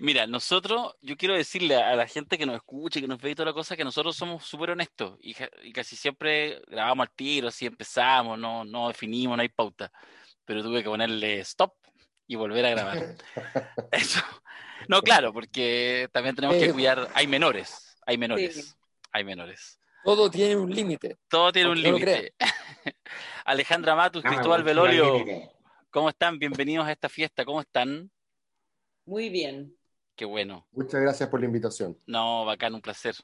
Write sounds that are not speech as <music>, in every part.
Mira, nosotros, yo quiero decirle a la gente que nos escuche, que nos ve y toda la cosa, que nosotros somos súper honestos y, casi siempre grabamos al tiro, así empezamos, no, no definimos, no hay pauta. Pero tuve que ponerle stop y volver a grabar. <laughs> Eso. No, claro, porque también tenemos que cuidar, hay menores, hay menores, hay menores. Todo tiene un límite. Todo tiene un límite. <laughs> Alejandra Matus, Cristóbal Velolio, ¿cómo están? Bienvenidos a esta fiesta, ¿cómo están? Muy bien. Qué bueno. Muchas gracias por la invitación. No, bacán, un placer.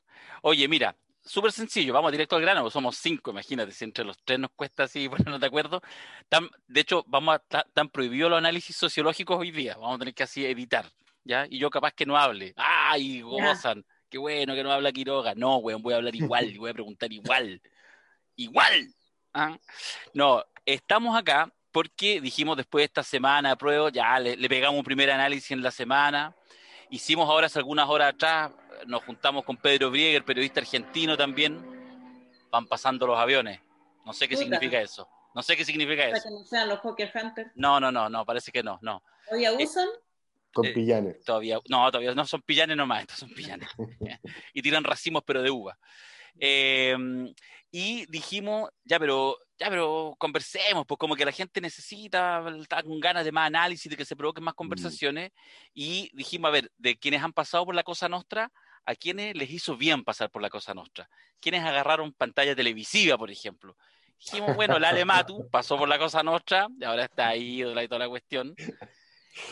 Oye, mira, súper sencillo, vamos directo al grano, somos cinco, imagínate, si entre los tres nos cuesta así, bueno, no te acuerdo. de hecho, vamos a tan prohibido los análisis sociológicos hoy día, vamos a tener que así editar, ¿ya? Y yo capaz que no hable. ¡Ay, gozan! Qué bueno que no habla Quiroga. No, weón, voy a hablar igual, y <laughs> voy a preguntar igual. ¡Igual! ¿Ah? No, estamos acá porque dijimos después de esta semana de prueba, ya le, le pegamos un primer análisis en la semana Hicimos ahora hace algunas horas atrás, nos juntamos con Pedro Brieger, periodista argentino también. Van pasando los aviones. No sé qué significa eso. No sé qué significa eso. que no sean los Poker Hunters? No, no, no, no, parece que no, no. ¿Todavía eh, usan? Con eh, pillanes. Todavía, no, todavía no son pillanes nomás, estos son pillanes. <laughs> y tiran racimos, pero de uva. Eh, y dijimos, ya, pero ya, pero conversemos, pues como que la gente necesita, está con ganas de más análisis, de que se provoquen más mm. conversaciones, y dijimos, a ver, de quienes han pasado por la Cosa Nostra, a quienes les hizo bien pasar por la Cosa Nostra, quienes agarraron pantalla televisiva, por ejemplo. Dijimos, bueno, la Alematu <laughs> pasó por la Cosa Nostra, y ahora está ahí, y toda la cuestión.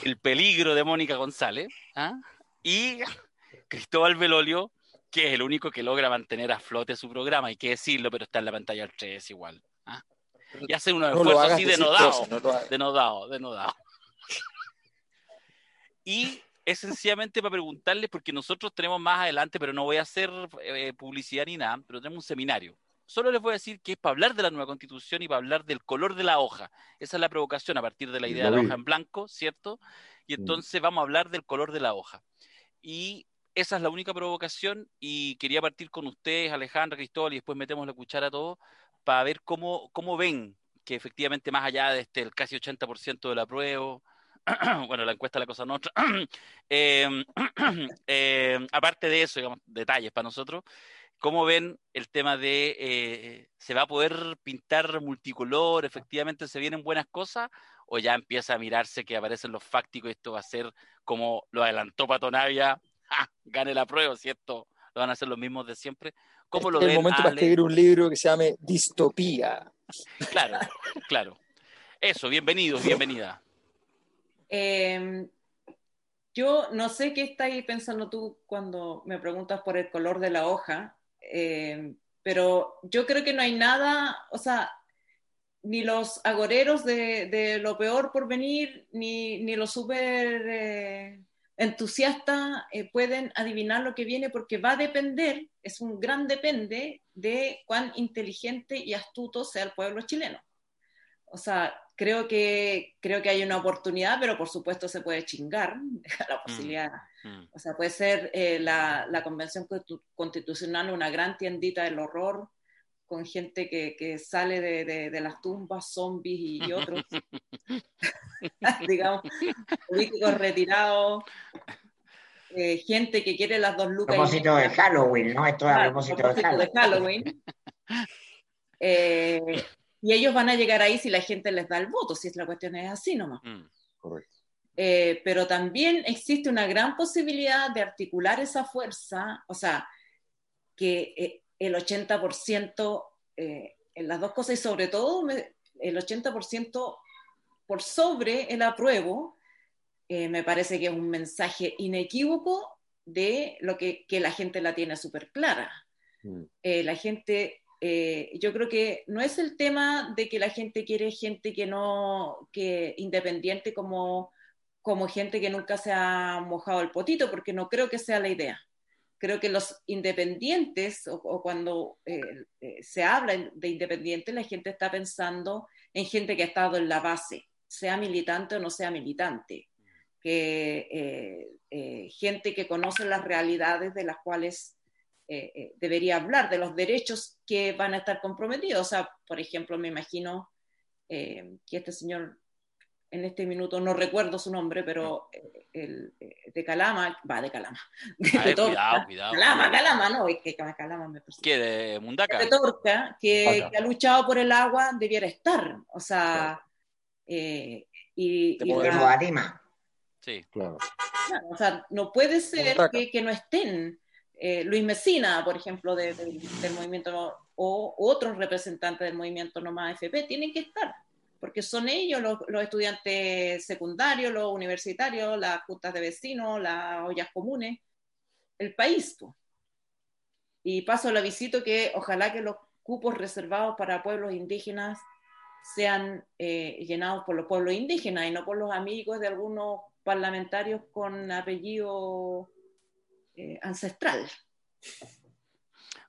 El peligro de Mónica González, ¿ah? y <laughs> Cristóbal Velolio, que es el único que logra mantener a flote su programa, hay que decirlo, pero está en la pantalla al 3 igual. ¿Ah? Y hace unos esfuerzos así denodado, denodado, denodado. Y es sencillamente para preguntarles, porque nosotros tenemos más adelante, pero no voy a hacer eh, publicidad ni nada, pero tenemos un seminario. Solo les voy a decir que es para hablar de la nueva constitución y para hablar del color de la hoja. Esa es la provocación a partir de la idea de la hoja en blanco, ¿cierto? Y entonces vamos a hablar del color de la hoja. Y esa es la única provocación y quería partir con ustedes, Alejandra, Cristóbal, y después metemos la cuchara a todos para ver cómo, cómo ven que efectivamente más allá de este el casi 80% de la prueba, bueno, la encuesta la cosa nuestra, <clears throat> em, <clears throat> em, aparte de eso, digamos, detalles para nosotros, ¿cómo ven el tema de eh, se va a poder pintar multicolor, efectivamente se vienen buenas cosas, o ya empieza a mirarse que aparecen los fácticos y esto va a ser como lo adelantó Patonavia <laughs> gane la prueba, ¿cierto? Lo van a hacer los mismos de siempre. ¿Cómo lo es el momento para escribir un libro que se llame Distopía. Claro, claro. Eso, bienvenidos, bienvenida. Em, yo no sé qué estáis pensando tú cuando me preguntas por el color de la hoja, em, pero yo creo que no hay nada, o sea, ni los agoreros de, lo peor por venir, ni, ni los súper eh, entusiastas eh, pueden adivinar lo que viene porque va a depender, es un gran depende de cuán inteligente y astuto sea el pueblo chileno. O sea, creo que, creo que hay una oportunidad, pero por supuesto se puede chingar <laughs> la mm, posibilidad. Mm. O sea, puede ser eh, la, la, Convención Constitucional una gran tiendita del horror, con gente que, que sale de, de, las tumbas, zombies y, otros, <laughs> digamos, políticos retirados, eh, gente que quiere las dos lucas. A propósito de Halloween, ¿no? Esto es a propósito, de Halloween. <laughs> Eh, y ellos van a llegar ahí si la gente les da el voto, si es la cuestión es así nomás. Mm. Correcto. Eh, pero también existe una gran posibilidad de articular esa fuerza, o sea, que el 80% eh, en las dos cosas y sobre todo el 80% por sobre el apruebo, eh, me parece que es un mensaje inequívoco de lo que, que la gente la tiene súper clara. Mm. Eh, la gente, yo creo que no es el tema de que la gente quiere gente que no, que independiente como, como gente que nunca se ha mojado el potito, porque no creo que sea la idea. Creo que los independientes, o, cuando eh, eh, se habla de independientes, la gente está pensando en gente que ha estado en la base, sea militante o no sea militante, que eh, gente que conoce las realidades de las cuales debería hablar, de los derechos que van a estar comprometidos. O sea, por ejemplo, me imagino que este señor en este minuto no recuerdo su nombre, pero eh, el, eh, de Calama, va, de Calama. <laughs> De cuidado, cuidado. Calama, Calama, no, es que Calama me persigue. ¿Qué, de Mundaca? De Torca, que, ha luchado por el agua, debiera estar. O sea, eh, y... y la, Sí. Claro. O sea, no puede ser que, que, no estén Luis Mesina, por ejemplo, del movimiento, o otros representantes del movimiento Nomás FP, tienen que estar porque son ellos los, estudiantes secundarios, los universitarios, las juntas de vecinos, las ollas comunes, el país. Y paso la visita que ojalá que los cupos reservados para pueblos indígenas sean eh, llenados por los pueblos indígenas y no por los amigos de algunos parlamentarios con apellido eh, ancestral.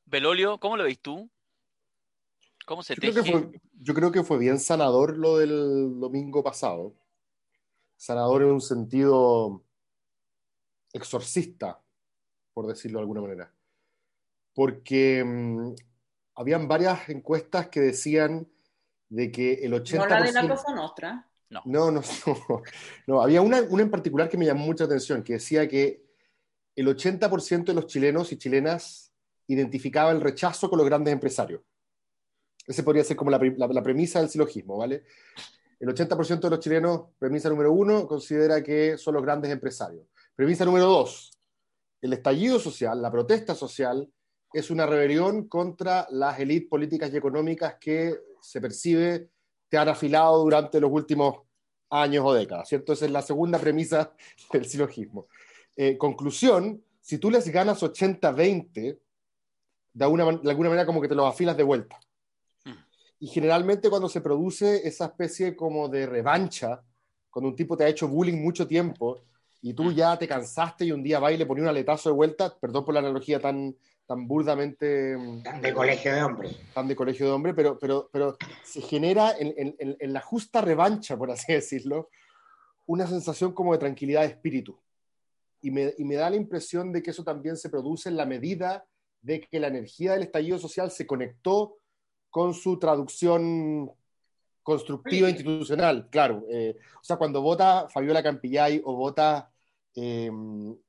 Belolio, ¿cómo lo ves tú? ¿Cómo se yo Creo que fue, yo creo que fue bien sanador lo del domingo pasado. Sanador en un sentido exorcista, por decirlo de alguna manera. Porque mm, habían varias encuestas que decían de que el 80%... ¿No la de la Cosa Nostra? No. No, no, <laughs> no, Había una, una en particular que me llamó mucha atención, que decía que el 80% de los chilenos y chilenas identificaba el rechazo con los grandes empresarios. Ese podría ser como la, premisa del silogismo, ¿vale? El 80% de los chilenos, premisa número uno, considera que son los grandes empresarios. Premisa número dos, el estallido social, la protesta social, es una rebelión contra las élites políticas y económicas que se percibe te han afilado durante los últimos años o décadas, ¿cierto? Esa es la segunda premisa <laughs> del silogismo. Eh, conclusión, si tú les ganas 80-20, de, alguna manera como que te los afilas de vuelta. Y generalmente cuando se produce esa especie como de revancha, cuando un tipo te ha hecho bullying mucho tiempo y tú ya te cansaste y un día va y le ponía un aletazo de vuelta, perdón por la analogía tan, tan burdamente... Tan de colegio de hombre. Tan de colegio de hombre, pero, pero, pero se genera en, en, en la justa revancha, por así decirlo, una sensación como de tranquilidad de espíritu. Y me, y me da la impresión de que eso también se produce en la medida de que la energía del estallido social se conectó con su traducción constructiva institucional, claro. Eh, o sea, cuando vota Fabiola Campillay o vota eh,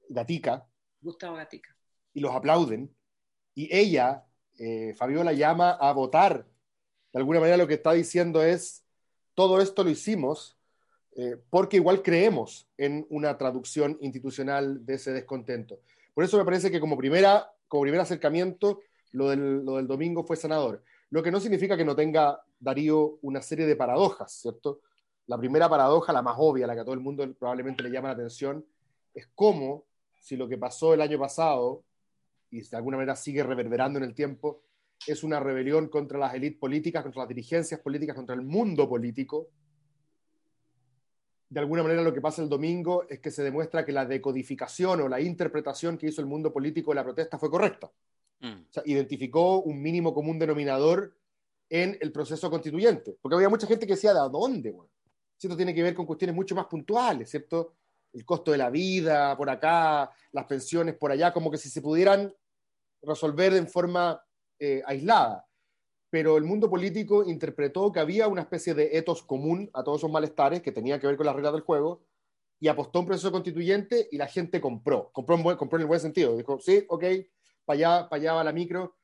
Gatica, Gustavo Gatica, y los aplauden, y ella, eh, Fabiola, llama a votar, de alguna manera lo que está diciendo es, todo esto lo hicimos porque igual creemos en una traducción institucional de ese descontento. Por eso me parece que como, primera, como primer acercamiento, lo del, lo del domingo fue sanador. Lo que no significa que no tenga Darío una serie de paradojas, ¿cierto? La primera paradoja, la más obvia, la que a todo el mundo probablemente le llama la atención, es cómo, si lo que pasó el año pasado, y de alguna manera sigue reverberando en el tiempo, es una rebelión contra las élites políticas, contra las dirigencias políticas, contra el mundo político. De alguna manera lo que pasa el domingo es que se demuestra que la decodificación o la interpretación que hizo el mundo político de la protesta fue correcta. Mm. identificó un mínimo común denominador en el proceso constituyente. Porque había mucha gente que decía, ¿de dónde? Bueno? Esto tiene que ver con cuestiones mucho más puntuales, ¿cierto? El costo de la vida por acá, las pensiones por allá, como que si se pudieran resolver en forma eh, aislada. Pero el mundo político interpretó que había una especie de etos común a todos esos malestares que tenía que ver con las reglas del juego y apostó un proceso constituyente y la gente compró. Compró en, compró en el buen sentido. Dijo, sí, ok, para allá, allá va la micro,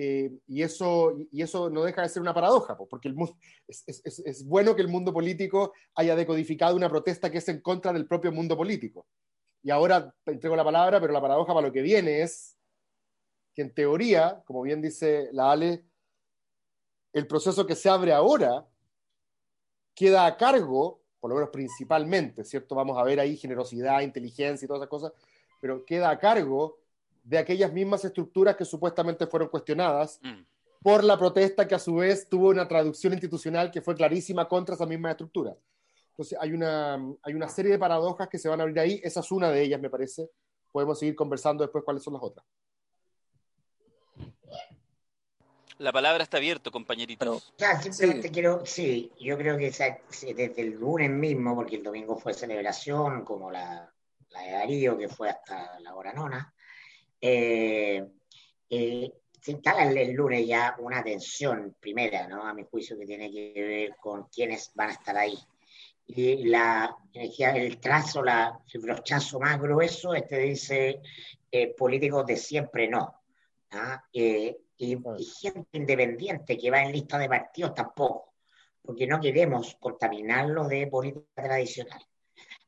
eh, y, eso, y eso no deja de ser una paradoja, porque es, es, bueno que el mundo político haya decodificado una protesta que es en contra del propio mundo político. Y ahora entrego la palabra, pero la paradoja para lo que viene es que en teoría, como bien dice la Ale, el proceso que se abre ahora queda a cargo, por lo menos principalmente, ¿cierto? Vamos a ver ahí generosidad, inteligencia y todas esas cosas, pero queda a cargo de aquellas mismas estructuras que supuestamente fueron cuestionadas mm. por la protesta que a su vez tuvo una traducción institucional que fue clarísima contra esa misma estructura. Entonces hay una, hay una serie de paradojas que se van a abrir ahí, esa es una de ellas, me parece. Podemos seguir conversando después cuáles son las otras. La palabra está abierta, compañeritos. Ya, simplemente quiero, sí, yo creo que desde el lunes mismo, porque el domingo fue celebración, como la, la de Darío, que fue hasta la hora nona, eh, eh, se instala el, lunes ya una tensión primera, ¿no? A mi juicio, que tiene que ver con quiénes van a estar ahí. Y la energía, el trazo, la, el brochazo más grueso, este dice eh, políticos de siempre no. ¿ah? Eh, y, gente independiente que va en lista de partidos tampoco, porque no queremos contaminarlo de política tradicional.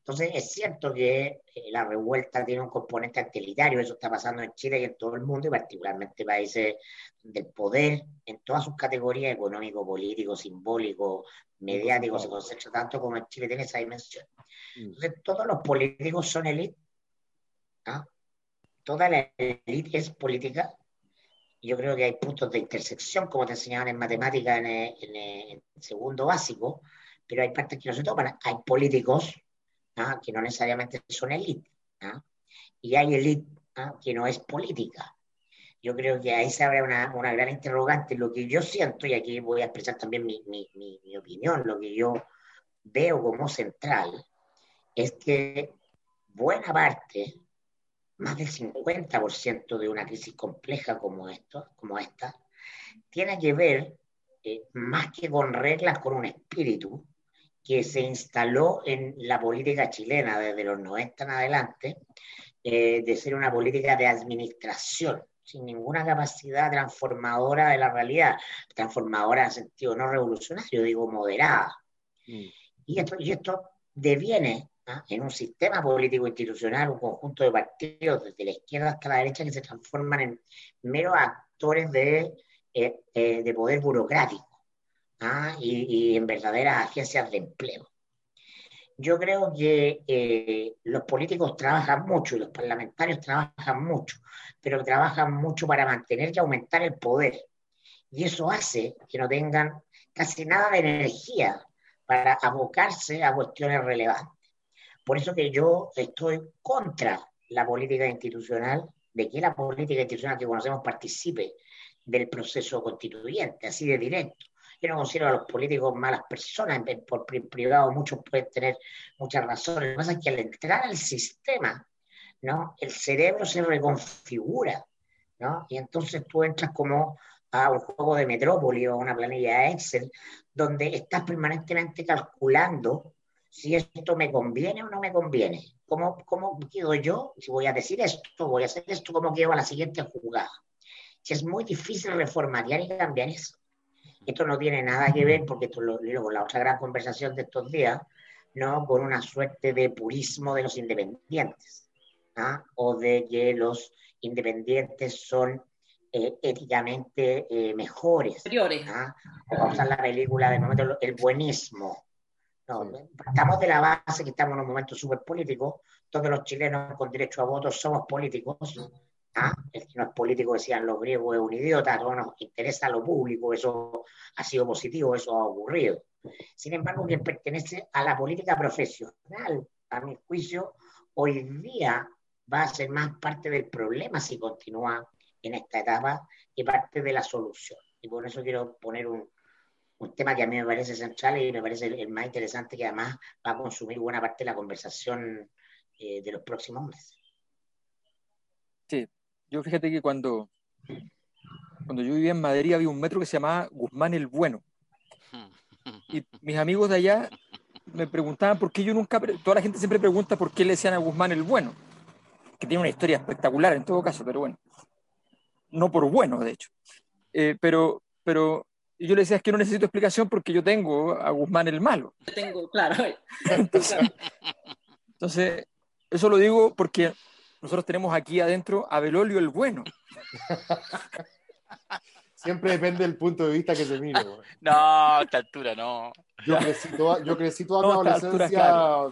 Entonces, es cierto que eh, la revuelta tiene un componente antilitario, eso está pasando en Chile y en todo el mundo, y particularmente países del poder en todas sus categorías, económico, político, simbólico, mediático, se concentra tanto como en Chile tiene esa dimensión. Mm. Entonces, todos los políticos son élite, ¿ah? toda la élite es política. Yo creo que hay puntos de intersección, como te enseñaban en matemáticas en, en el segundo básico, pero hay partes que no se toman. Hay políticos ¿ah? que no necesariamente son élite, ¿ah? y hay élite ¿ah? que no es política. Yo creo que ahí se abre una, una, gran interrogante. Lo que yo siento, y aquí voy a expresar también mi, mi, mi, opinión, lo que yo veo como central, es que buena parte, más del 50% de una crisis compleja como, esto, como esta, tiene que ver eh, más que con reglas, con un espíritu, que se instaló en la política chilena desde los 90 en adelante, eh, de ser una política de administración, sin ninguna capacidad transformadora de la realidad, transformadora en sentido no revolucionario, digo moderada. Mm. Y, esto, y esto deviene ¿ah? en un sistema político institucional, un conjunto de partidos desde la izquierda hasta la derecha que se transforman en meros actores de, eh, eh, de poder burocrático. ¿Ah? y, en verdaderas agencias de empleo. Yo creo que eh, los políticos trabajan mucho y los parlamentarios trabajan mucho, pero trabajan mucho para mantener y aumentar el poder. Y eso hace que no tengan casi nada de energía para abocarse a cuestiones relevantes. Por eso que yo estoy contra la política institucional, de que la política institucional que conocemos participe del proceso constituyente, así de directo. Yo no considero a los políticos malas personas, por privado muchos pueden tener muchas razones. Lo que pasa es que al entrar al sistema, ¿no? el cerebro se reconfigura, ¿no? y entonces tú entras como a un juego de metrópoli o una planilla Excel, donde estás permanentemente calculando si esto me conviene o no me conviene. ¿Cómo, cómo quedo yo? Si voy a decir esto, voy a hacer esto, ¿cómo quedo a la siguiente jugada? Es muy difícil reformatear y cambiar eso. Esto no tiene nada que ver, porque esto lo digo con la otra gran conversación de estos días, ¿no? con una suerte de purismo de los independientes, ¿ah? o de que los independientes son eh, éticamente eh, mejores. ¿ah? Vamos a la película de momento, el buenismo. No, Estamos de la base que estamos en un momento súper político, todos los chilenos con derecho a voto somos políticos, ¿Ah? El que no es político, decían los griegos, es un idiota, no nos interesa lo público, eso ha sido positivo, eso ha ocurrido. Sin embargo, quien pertenece a la política profesional, a mi juicio, hoy día va a ser más parte del problema si continúa en esta etapa que parte de la solución. Y por eso quiero poner un, un tema que a mí me parece central y me parece el, más interesante, que además va a consumir buena parte de la conversación eh, de los próximos meses. Sí, yo fíjate que cuando, cuando yo vivía en Madrid había un metro que se llamaba Guzmán el Bueno. Y mis amigos de allá me preguntaban por qué yo nunca, toda la gente siempre pregunta por qué le decían a Guzmán el Bueno, que tiene una historia espectacular en todo caso, pero bueno, no por bueno, de hecho. Eh, pero, pero yo le decía, es que no necesito explicación porque yo tengo a Guzmán el Malo. Tengo, claro. <laughs> entonces, eso lo digo porque nosotros tenemos aquí adentro a Belolio el bueno. Siempre depende del punto de vista que se mire. <laughs> No, a esta altura no. Yo crecí toda, yo crecí toda mi adolescencia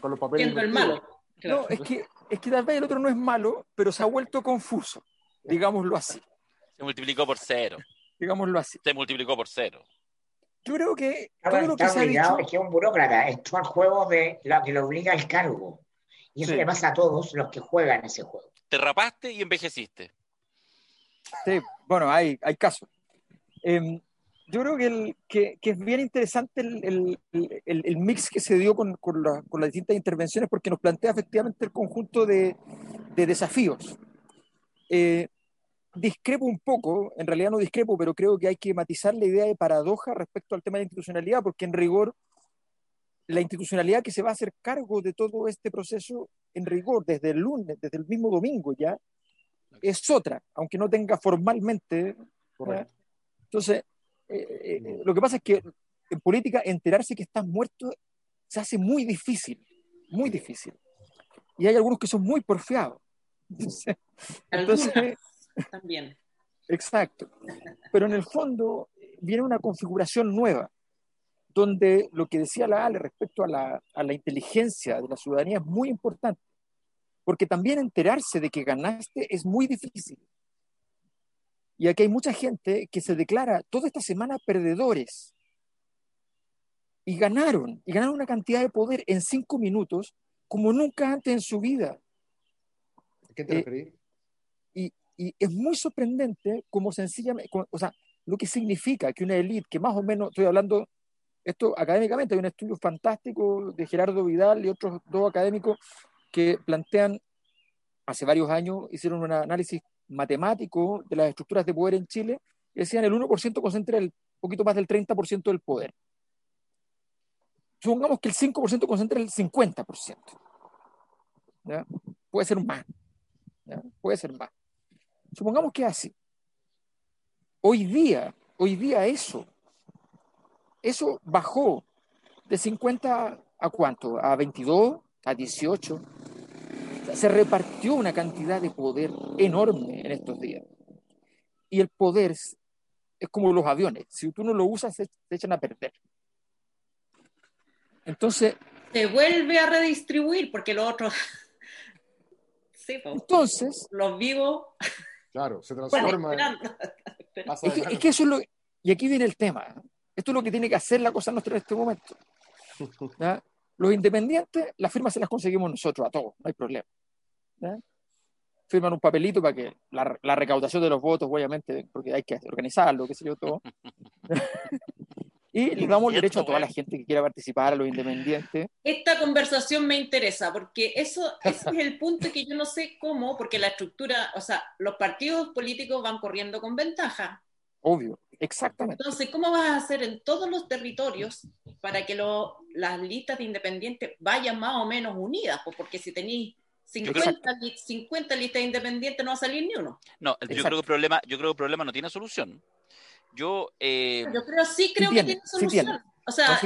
con los papeles. el malo. No, es que, es que tal vez el otro no es malo, pero se ha vuelto confuso, digámoslo así. Se multiplicó por cero. Digámoslo así. Se multiplicó por cero. Yo creo que todo lo que se ha dicho... Es que es un burócrata, esto al juego de lo que le obliga el cargo. Y eso le pasa a todos los que juegan ese juego. Te rapaste y envejeciste. Sí, bueno, hay, hay casos. Em, yo creo que, el, que, es bien interesante el, mix que se dio con, con, las distintas intervenciones porque nos plantea efectivamente el conjunto de, desafíos. Eh, discrepo un poco, en realidad no discrepo, pero creo que hay que matizar la idea de paradoja respecto al tema de la institucionalidad, porque en rigor la institucionalidad que se va a hacer cargo de todo este proceso, en rigor, desde el lunes, desde el mismo domingo ya, es otra, aunque no tenga formalmente. Entonces, eh, eh, lo que pasa es que en política enterarse que estás muerto se hace muy difícil, muy difícil. Y hay algunos que son muy porfiados. Entonces, también. Exacto. Pero en el fondo viene una configuración nueva, donde lo que decía la Ale respecto a la, a la inteligencia de la ciudadanía es muy importante, porque también enterarse de que ganaste es muy difícil. Y aquí hay mucha gente que se declara toda esta semana perdedores. Y ganaron, y ganaron una cantidad de poder en cinco minutos como nunca antes en su vida. ¿A qué te eh, referís? y, y, es muy sorprendente como sencillamente, o sea, lo que significa que una élite que más o menos, estoy hablando esto académicamente, hay un estudio fantástico de Gerardo Vidal y otros dos académicos que plantean, hace varios años, hicieron un análisis matemático de las estructuras de poder en Chile, decían el 1% concentra el poquito más del 30% del poder. Supongamos que el 5% concentra el 50%. Puede ser más. Puede ser más. Supongamos que así. Hoy día, hoy día eso, eso bajó de 50 a cuánto? A 22, a 18 se repartió una cantidad de poder enorme en estos días. Y el poder es, como los aviones. Si tú no lo usas, se, echan a perder. Entonces... Se vuelve a redistribuir porque lo otro... <laughs> sí, entonces... Los vivos... Claro, se transforma. <laughs> es, que, eso es lo... Y aquí viene el tema. Esto es lo que tiene que hacer la cosa nuestra en este momento. <laughs> Los independientes, las firmas se las conseguimos nosotros a todos, no hay problema. Firman un papelito para que la, recaudación de los votos, obviamente, porque hay que organizarlo, qué sé yo, todo. <laughs> y le damos el derecho a toda la gente que quiera participar, a los independientes. Esta conversación me interesa, porque eso ese es el punto que yo no sé cómo, porque la estructura, o sea, los partidos políticos van corriendo con ventaja. Obvio, exactamente. Entonces, ¿cómo vas a hacer en todos los territorios para que las listas de independientes vayan más o menos unidas? Pues porque si tenéis 50, listas independientes no va a salir ni uno. No, yo creo, que el problema, yo creo que el problema no tiene solución. Yo, eh... yo creo, sí creo que tiene solución. O sea,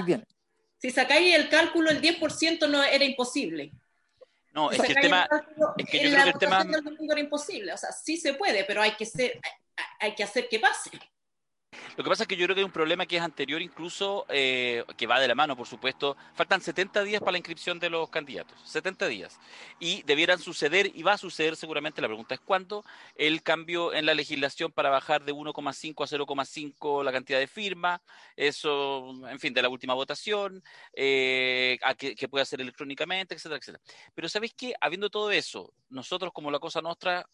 si sacáis el cálculo, el 10% no era imposible. No, es que el tema. es que yo creo que el tema. Era imposible. O sea, sí se puede, pero hay que, ser, hay que hacer que pase. Lo que pasa es que yo creo que hay un problema que es anterior incluso, eh, que va de la mano, por supuesto. Faltan 70 días para la inscripción de los candidatos, 70 días. Y debieran suceder, y va a suceder seguramente, la pregunta es cuándo, el cambio en la legislación para bajar de 1,5 a 0,5 la cantidad de firmas, eso, en fin, de la última votación, eh, a que, que pueda ser electrónicamente, etcétera, etcétera. Pero ¿sabéis qué? Habiendo todo eso, nosotros como la cosa nuestra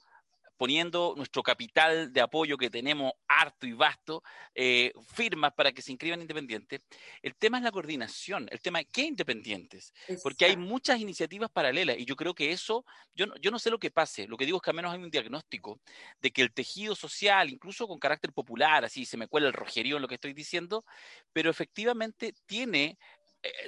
poniendo nuestro capital de apoyo que tenemos harto y vasto, eh, firmas para que se inscriban independientes. El tema es la coordinación, el tema es qué independientes, porque hay muchas iniciativas paralelas y yo creo que eso, yo no, yo no sé lo que pase, lo que digo es que al menos hay un diagnóstico de que el tejido social, incluso con carácter popular, así se me cuela el rojerío en lo que estoy diciendo, pero efectivamente tiene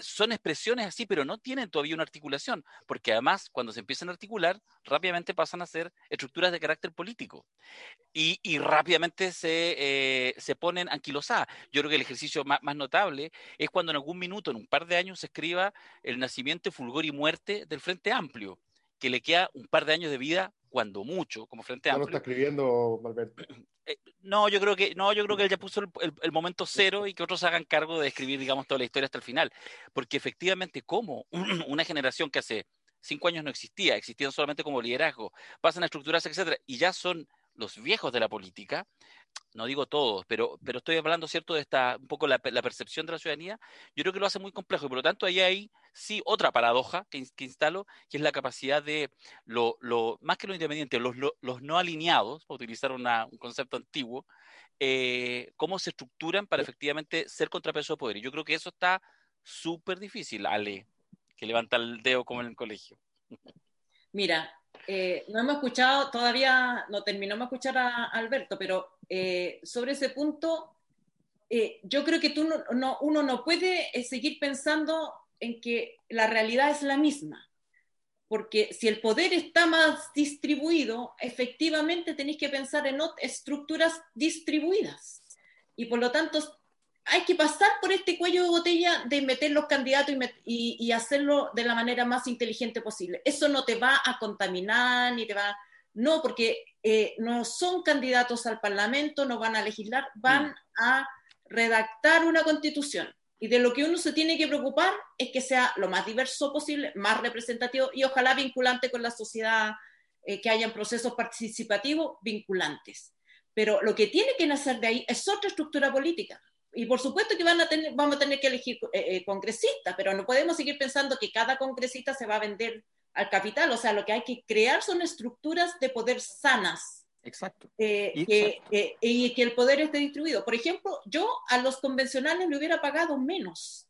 son expresiones así, pero no tienen todavía una articulación, porque además cuando se empiezan a articular, rápidamente pasan a ser estructuras de carácter político y, rápidamente se, eh, se ponen anquilosadas. Yo creo que el ejercicio más, notable es cuando en algún minuto, en un par de años, se escriba el nacimiento, fulgor y muerte del Frente Amplio, que le queda un par de años de vida cuando mucho, como Frente Amplio. lo está escribiendo, <clears throat> eh, no, yo creo que no, yo creo que él ya puso el, momento cero y que otros hagan cargo de escribir, digamos, toda la historia hasta el final, porque efectivamente, como <clears throat> una generación que hace cinco años no existía, existían solamente como liderazgo, pasan a estructuras, etcétera, y ya son los viejos de la política, no digo todos, pero, pero estoy hablando, ¿cierto?, de esta, un poco la, percepción de la ciudadanía, yo creo que lo hace muy complejo y por lo tanto ahí hay sí otra paradoja que, instalo, que es la capacidad de, lo, lo más que los independientes, los, los, no alineados, para utilizar un concepto antiguo, eh, cómo se estructuran para efectivamente ser contrapeso de poder. Y yo creo que eso está súper difícil, Ale, que levanta el dedo como en el colegio. Mira, eh, no hemos escuchado, todavía no terminamos de escuchar a Alberto, pero eh, sobre ese punto, eh, yo creo que tú no, uno no puede seguir pensando en que la realidad es la misma, porque si el poder está más distribuido, efectivamente tenéis que pensar en estructuras distribuidas. Y por lo tanto, hay que pasar por este cuello de botella de meter los candidatos y, hacerlo de la manera más inteligente posible. Eso no te va a contaminar ni te va... No, porque eh, no son candidatos al Parlamento, no van a legislar, van mm. a redactar una constitución. Y de lo que uno se tiene que preocupar es que sea lo más diverso posible, más representativo y ojalá vinculante con la sociedad, eh, que hayan procesos participativos vinculantes. Pero lo que tiene que nacer de ahí es otra estructura política y por supuesto que van a tener, vamos a tener que elegir eh, eh, congresistas, pero no podemos seguir pensando que cada congresista se va a vender al capital. O sea, lo que hay que crear son estructuras de poder sanas. Exacto. Eh, y que el poder esté distribuido. Por ejemplo, yo a los convencionales le hubiera pagado menos,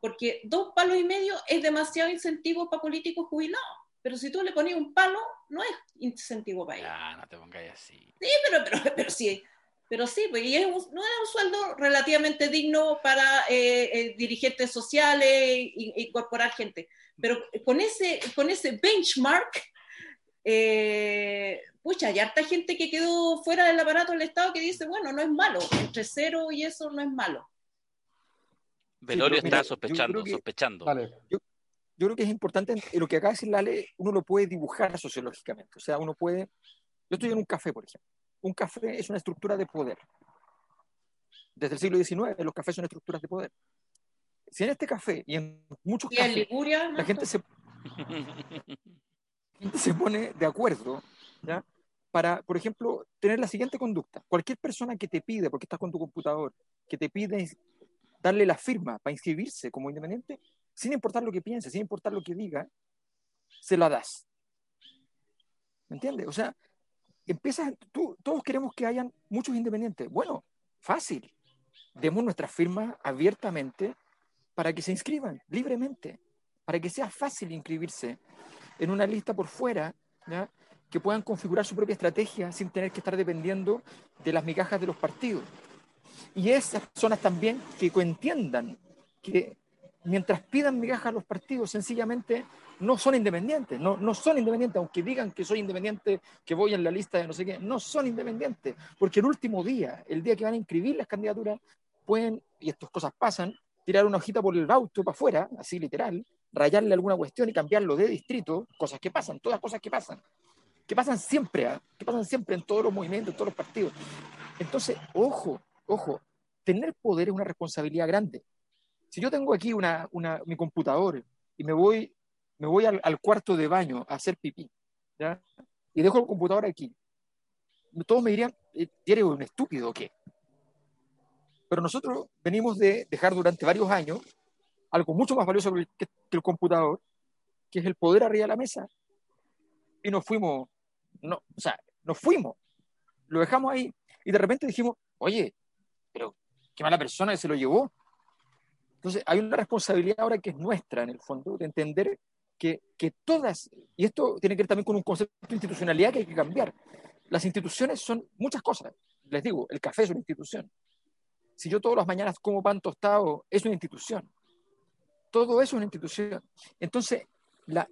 porque dos palos y medio es demasiado incentivo para políticos jubilados. Pero si tú le pones un palo, no es incentivo para ellos. Ya, no te pongas así. Sí, pero, pero, pero sí pero sí, pues, y es no es un sueldo relativamente digno para eh, eh, dirigentes sociales e incorporar gente. Pero con ese, con ese benchmark, eh, pucha, hay harta gente que quedó fuera del aparato del Estado que dice, bueno, no es malo, entre cero y eso no es malo. Velorio está sospechando, sospechando. Yo, yo, creo que es importante, lo que acaba de decir Lale, uno lo puede dibujar sociológicamente. O sea, uno puede, yo estoy en un café, por ejemplo un café es una estructura de poder. Desde el siglo XIX los cafés son estructuras de poder. Si en este café y en muchos cafés la gente se, se pone de acuerdo ¿ya? para, por ejemplo, tener la siguiente conducta. Cualquier persona que te pide, porque estás con tu computador, que te pide darle la firma para inscribirse como independiente, sin importar lo que piense, sin importar lo que diga, se la das. ¿Me entiendes? O sea, empiezas, tú, todos queremos que hayan muchos independientes. Bueno, fácil. Demos nuestras firmas abiertamente para que se inscriban libremente, para que sea fácil inscribirse en una lista por fuera, que puedan configurar su propia estrategia sin tener que estar dependiendo de las migajas de los partidos. Y esas personas también que entiendan que mientras pidan migajas los partidos, sencillamente no son independientes, no, no son independientes, aunque digan que soy independiente, que voy en la lista de no sé qué, no son independientes, porque el último día, el día que van a inscribir las candidaturas, pueden, y estas cosas pasan, tirar una hojita por el auto para afuera, así literal, rayarle alguna cuestión y cambiarlo de distrito, cosas que pasan, todas cosas que pasan, que pasan siempre, ¿ah? que pasan siempre en todos los movimientos, en todos los partidos. Entonces, ojo, ojo, tener poder es una responsabilidad grande. Si yo tengo aquí una, una, mi computador y me voy me voy al, cuarto de baño a hacer pipí, ¿ya? Y dejo el computador aquí. Todos me dirían, eh, ¿eres un estúpido o qué? Pero nosotros venimos de dejar durante varios años algo mucho más valioso que el computador, que es el poder arriba de la mesa. Y nos fuimos, no, o sea, nos fuimos, lo dejamos ahí y de repente dijimos, oye, pero qué mala persona que se lo llevó. Entonces, hay una responsabilidad ahora que es nuestra, en el fondo, de entender que, todas, y esto tiene que ver también con un concepto de institucionalidad que hay que cambiar. Las instituciones son muchas cosas. Les digo, el café es una institución. Si yo todas las mañanas como pan tostado, es una institución. Todo eso es una institución. Entonces, la,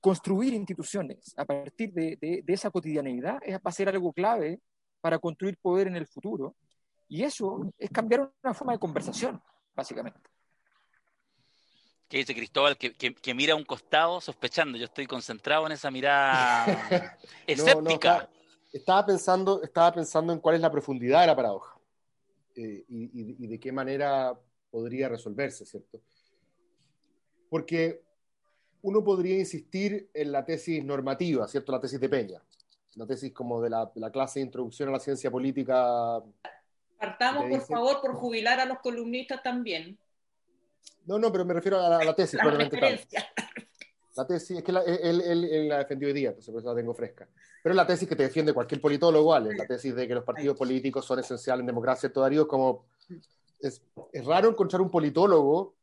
construir instituciones a partir de, de, esa cotidianeidad va a ser algo clave para construir poder en el futuro. Y eso es cambiar una forma de conversación, básicamente que dice Cristóbal, que, mira a un costado sospechando. Yo estoy concentrado en esa mirada <laughs> escéptica. estaba, pensando, estaba pensando en cuál es la profundidad de la paradoja eh, y, de qué manera podría resolverse, ¿cierto? Porque uno podría insistir en la tesis normativa, ¿cierto? La tesis de Peña. una tesis como de la, clase de introducción a la ciencia política. Partamos, por favor, por jubilar a los columnistas también. No, no, pero me refiero a la, tesis, La tesis, es que él, la defendió hoy día, entonces por eso la tengo fresca. Pero es la tesis que te defiende cualquier politólogo, ¿vale? La tesis de que los partidos políticos son esenciales en democracia. Todavía como es, es raro encontrar un politólogo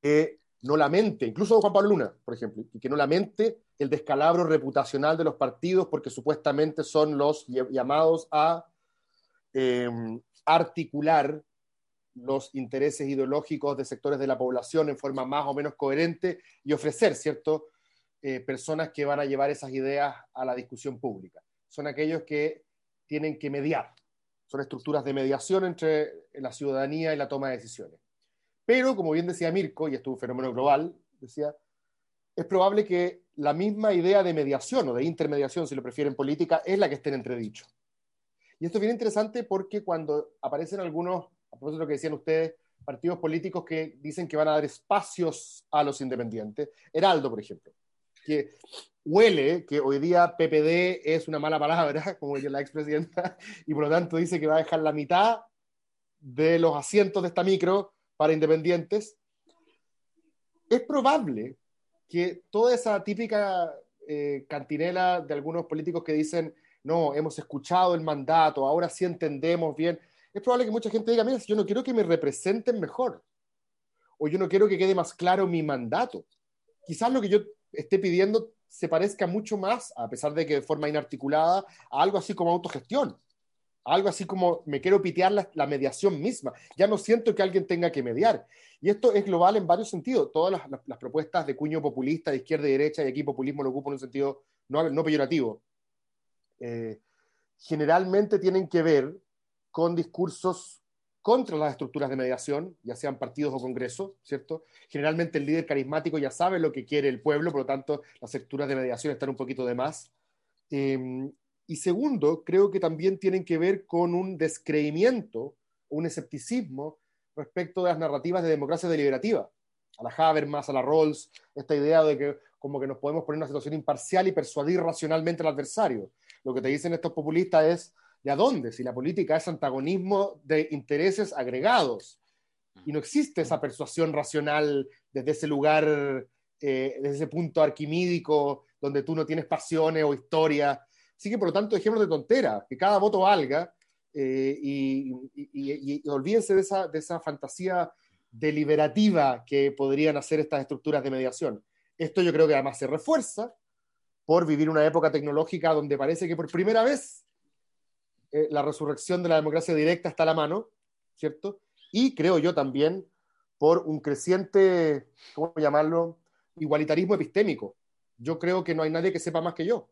que no lamente, incluso Juan Pablo Luna, por ejemplo, y que no lamente el descalabro reputacional de los partidos porque supuestamente son los llamados a em, articular los intereses ideológicos de sectores de la población en forma más o menos coherente y ofrecer, ¿cierto?, eh, personas que van a llevar esas ideas a la discusión pública. Son aquellos que tienen que mediar. Son estructuras de mediación entre la ciudadanía y la toma de decisiones. Pero, como bien decía Mirko, y esto es un fenómeno global, decía, es probable que la misma idea de mediación o de intermediación, si lo prefieren política, es la que esté en entredicho. Y esto es bien interesante porque cuando aparecen algunos, a propósito de lo que decían ustedes, partidos políticos que dicen que van a dar espacios a los independientes, Heraldo, por ejemplo, que huele que hoy día PPD es una mala palabra, <laughs> como dice la expresidenta, <laughs> y por lo tanto dice que va a dejar la mitad de los asientos de esta micro para independientes, es probable que toda esa típica eh, cantinela de algunos políticos que dicen, no, hemos escuchado el mandato, ahora sí entendemos bien, es probable que mucha gente diga, mira, yo no quiero que me representen mejor, o yo no quiero que quede más claro mi mandato. Quizás lo que yo esté pidiendo se parezca mucho más, a pesar de que de forma inarticulada, a algo así como autogestión algo así como me quiero pitear la, mediación misma. Ya no siento que alguien tenga que mediar. Y esto es global en varios sentidos. Todas las, propuestas de cuño populista, de izquierda y derecha, y aquí populismo lo ocupa en un sentido no, no peyorativo, eh, generalmente tienen que ver con discursos contra las estructuras de mediación, ya sean partidos o congresos, ¿cierto? Generalmente el líder carismático ya sabe lo que quiere el pueblo, por lo tanto las estructuras de mediación están un poquito de más. Eh, y segundo, creo que también tienen que ver con un descreimiento, un escepticismo respecto de las narrativas de democracia deliberativa. A la Habermas, a la Rawls, esta idea de que como que nos podemos poner en una situación imparcial y persuadir racionalmente al adversario. Lo que te dicen estos populistas es, ¿de a dónde? Si la política es antagonismo de intereses agregados. Y no existe esa persuasión racional desde ese lugar, eh, desde ese punto arquimídico, donde tú no tienes pasiones o historia, Así que, por lo tanto, ejemplos de tontera, que cada voto valga eh, y, olvídense de esa, de esa fantasía deliberativa que podrían hacer estas estructuras de mediación. Esto yo creo que además se refuerza por vivir una época tecnológica donde parece que por primera vez eh, la resurrección de la democracia directa está a la mano, ¿cierto? Y creo yo también por un creciente, ¿cómo llamarlo? Igualitarismo epistémico. Yo creo que no hay nadie que sepa más que yo.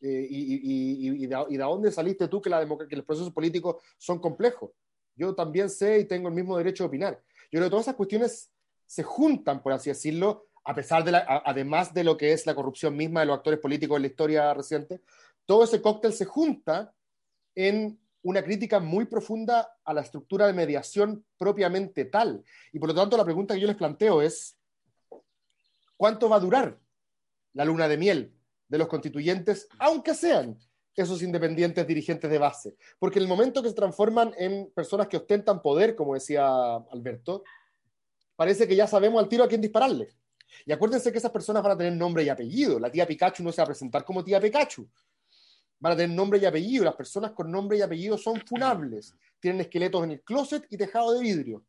Eh, y, de, dónde saliste tú que, la que los procesos políticos son complejos. Yo también sé y tengo el mismo derecho de opinar. Yo creo que todas esas cuestiones se juntan, por así decirlo, a pesar de además de lo que es la corrupción misma de los actores políticos en la historia reciente, todo ese cóctel se junta en una crítica muy profunda a la estructura de mediación propiamente tal. Y por lo tanto, la pregunta que yo les planteo es, ¿cuánto va a durar la luna de miel? de los constituyentes, aunque sean esos independientes dirigentes de base. Porque en el momento que se transforman en personas que ostentan poder, como decía Alberto, parece que ya sabemos al tiro a quién dispararle. Y acuérdense que esas personas van a tener nombre y apellido. La tía Pikachu no se va a presentar como tía Pikachu. Van a tener nombre y apellido. Las personas con nombre y apellido son funables. Tienen esqueletos en el closet y tejado de vidrio.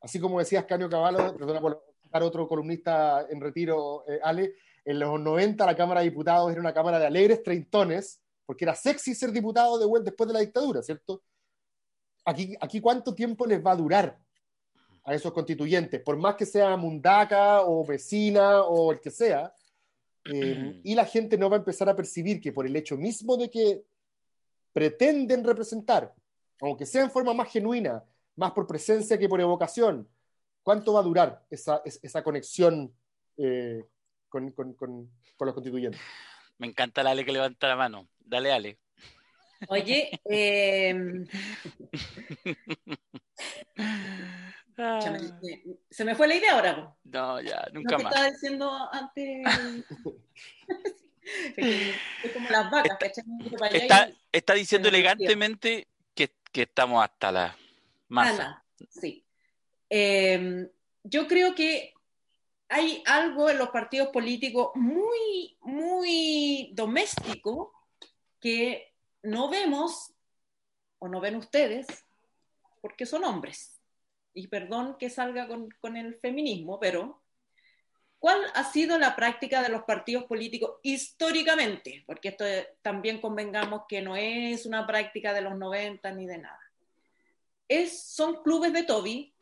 Así como decía Ascanio Caballo, perdona por dar otro columnista en retiro, eh, Ale, en los 90 la Cámara de Diputados era una Cámara de alegres treintones, porque era sexy ser diputado de vuelta después de la dictadura, ¿cierto? Aquí, aquí cuánto tiempo les va a durar a esos constituyentes, por más que sea mundaca o vecina o el que sea, eh, y la gente no va a empezar a percibir que por el hecho mismo de que pretenden representar, aunque sea en forma más genuina, más por presencia que por evocación, ¿cuánto va a durar esa, esa conexión eh, con, con, con, los constituyentes. Me encanta la Ale que levanta la mano. Dale, Ale. Oye, eh... <laughs> se me fue la idea ahora. No, ya, nunca ¿No más. estaba diciendo antes. <laughs> es como las vacas, está, está, diciendo elegantemente que, que, estamos hasta la masa. sí. Em, yo creo que hay algo en los partidos políticos muy, muy doméstico que no vemos o no ven ustedes porque son hombres. Y perdón que salga con, con el feminismo, pero ¿Cuál ha sido la práctica de los partidos políticos históricamente? Porque esto también convengamos que no es una práctica de los 90 ni de nada. Es, son clubes de Toby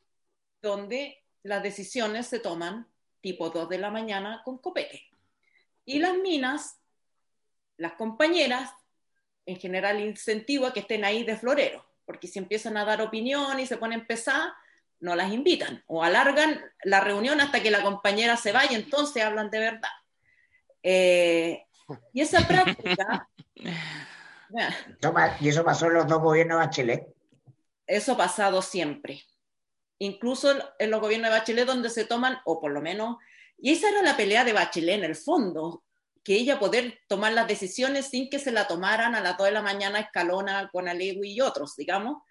donde las decisiones se toman tipo 2 de la mañana con copete. Y las minas, las compañeras, en general incentiva que estén ahí de florero, porque si empiezan a dar opinión y se ponen pesadas, no las invitan o alargan la reunión hasta que la compañera se vaya, entonces hablan de verdad. Eh, y esa <laughs> práctica... y eso pasó en los dos gobiernos de Bachelet. Eso ha pasado siempre. Incluso en los gobiernos de Bachelet donde se toman, o por lo menos, y esa era la pelea de Bachelet en el fondo, que ella poder tomar las decisiones sin que se la tomaran a las 2 de la mañana Escalona con Alegui y otros, digamos,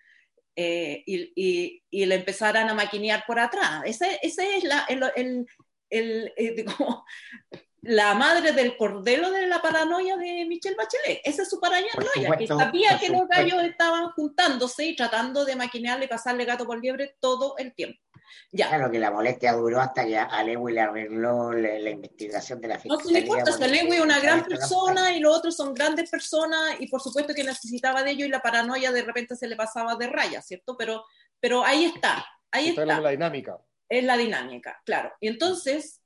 eh, y, y, le empezaran a maquinear por atrás. Esa, es la, el, el, eh, <laughs> la madre del cordero de la paranoia de Michelle Bachelet. Esa es su paranoia, que sabía que los gallos estaban juntándose y tratando de maquinearle y pasarle gato por liebre todo el tiempo. Claro que la molestia duró hasta que a Lewy le arregló la, investigación de la fiscalía. No, no importa, si Lewy es una gran persona y los otros son grandes personas y por supuesto que necesitaba de ellos y la paranoia de repente se le pasaba de raya, ¿cierto? Pero, pero ahí está, ahí está. Es la dinámica. Es la dinámica, claro. Y entonces,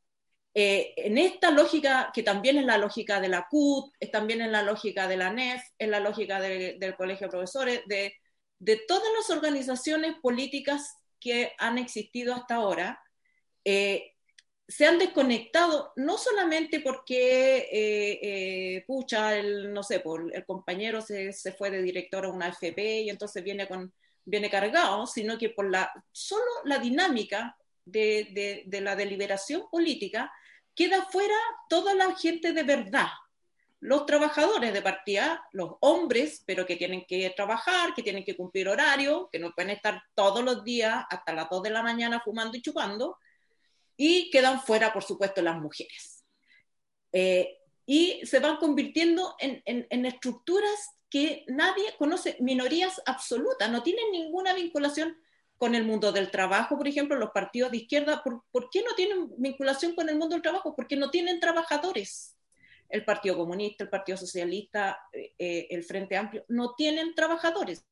eh, en esta lógica, que también es la lógica de la CUT, es también en la lógica de la NEF, es la lógica del Colegio de Profesores, de, de todas las organizaciones políticas que han existido hasta ahora eh, se han desconectado no solamente porque, eh, eh, pucha, el, no sé, por, el compañero se, se, fue de director a una FP y entonces viene, con, viene cargado, sino que por la, solo la dinámica de, de, de la deliberación política queda fuera toda la gente de verdad, los trabajadores de partida, los hombres, pero que tienen que trabajar, que tienen que cumplir horario, que no pueden estar todos los días hasta las 2 de la mañana fumando y chupando, y quedan fuera, por supuesto, las mujeres. Eh, y se van convirtiendo en, en, estructuras que nadie conoce, minorías absolutas, no tienen ninguna vinculación con el mundo del trabajo, por ejemplo, los partidos de izquierda, ¿por, ¿por qué no tienen vinculación con el mundo del trabajo? Porque no tienen trabajadores el Partido Comunista, el Partido Socialista, eh, eh, el Frente Amplio, no tienen trabajadores.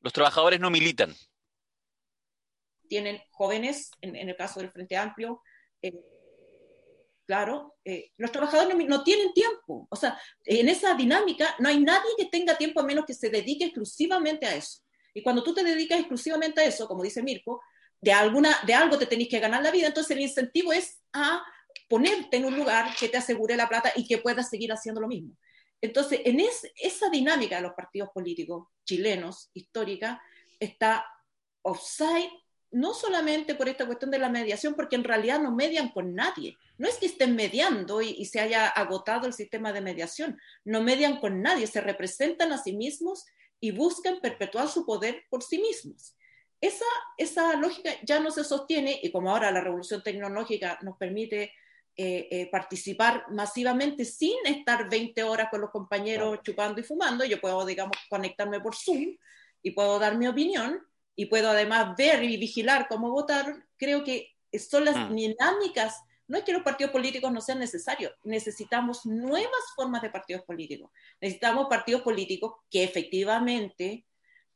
Los trabajadores no militan. Tienen jóvenes, en, el caso del Frente Amplio, eh, claro, los trabajadores no, tienen tiempo. O sea, en esa dinámica no hay nadie que tenga tiempo a menos que se dedique exclusivamente a eso. Y cuando tú te dedicas exclusivamente a eso, como dice Mirko, de, alguna, de algo te tenéis que ganar la vida, entonces el incentivo es a ponerte en un lugar que te asegure la plata y que puedas seguir haciendo lo mismo. Entonces, en esa dinámica de los partidos políticos chilenos, histórica, está offside no solamente por esta cuestión de la mediación, porque en realidad no median con nadie. No es que estén mediando y, se haya agotado el sistema de mediación, no median con nadie, se representan a sí mismos y buscan perpetuar su poder por sí mismos. Esa, esa lógica ya no se sostiene y como ahora la revolución tecnológica nos permite eh, eh, participar masivamente sin estar 20 horas con los compañeros chupando y fumando. Yo puedo, digamos, conectarme por Zoom y puedo dar mi opinión y puedo además ver y vigilar cómo votar. Creo que son las mm. dinámicas. No es que los partidos políticos no sean necesarios, necesitamos nuevas formas de partidos políticos. Necesitamos partidos políticos que efectivamente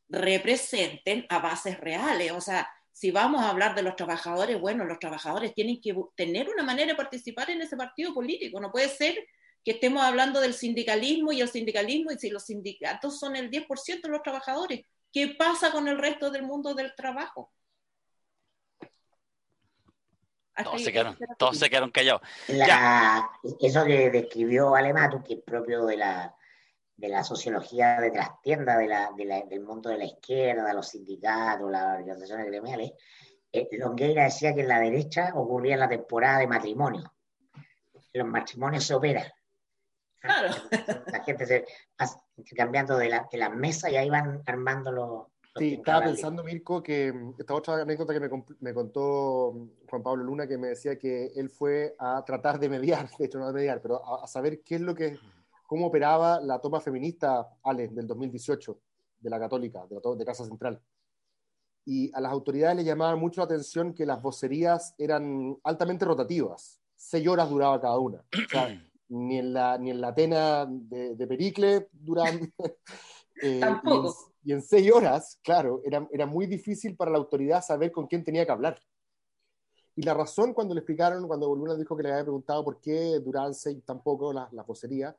representen a bases reales. O sea, si vamos a hablar de los trabajadores, bueno, los trabajadores tienen que tener una manera de participar en ese partido político. No puede ser que estemos hablando del sindicalismo y el sindicalismo, y si los sindicatos son el 10% de los trabajadores, ¿qué pasa con el resto del mundo del trabajo? Todos se, quedaron, todos se quedaron callados. eso que describió Alematu, que es propio de la, de la sociología de trastienda de la, del mundo de la izquierda, de los sindicatos, las organizaciones gremiales, eh, Longueira decía que en la derecha ocurría en la temporada de matrimonio. Los matrimonios se operan. Claro. <laughs> La gente se va cambiando de la, de la mesa y ahí van armando los. Sí, estaba pensando, Mirko, que mm, esta otra anécdota que me, me, contó mm, Juan Pablo Luna, que me decía que él fue a tratar de mediar, <laughs> de hecho no de mediar, pero a, saber qué es lo que, cómo operaba la toma feminista, Ale, del 2018, de la Católica, de, la, de Casa Central. Y a las autoridades le llamaba mucho la atención que las vocerías eran altamente rotativas. Seis horas duraba cada una. O sea, <clears throat> ni en la, ni en la Atena de, de Pericle duran... <laughs> Eh, Tampoco y en seis horas, claro, era, era muy difícil para la autoridad saber con quién tenía que hablar. Y la razón cuando le explicaron, cuando Luna dijo que le había preguntado por qué duraban seis tampoco la, la vocería,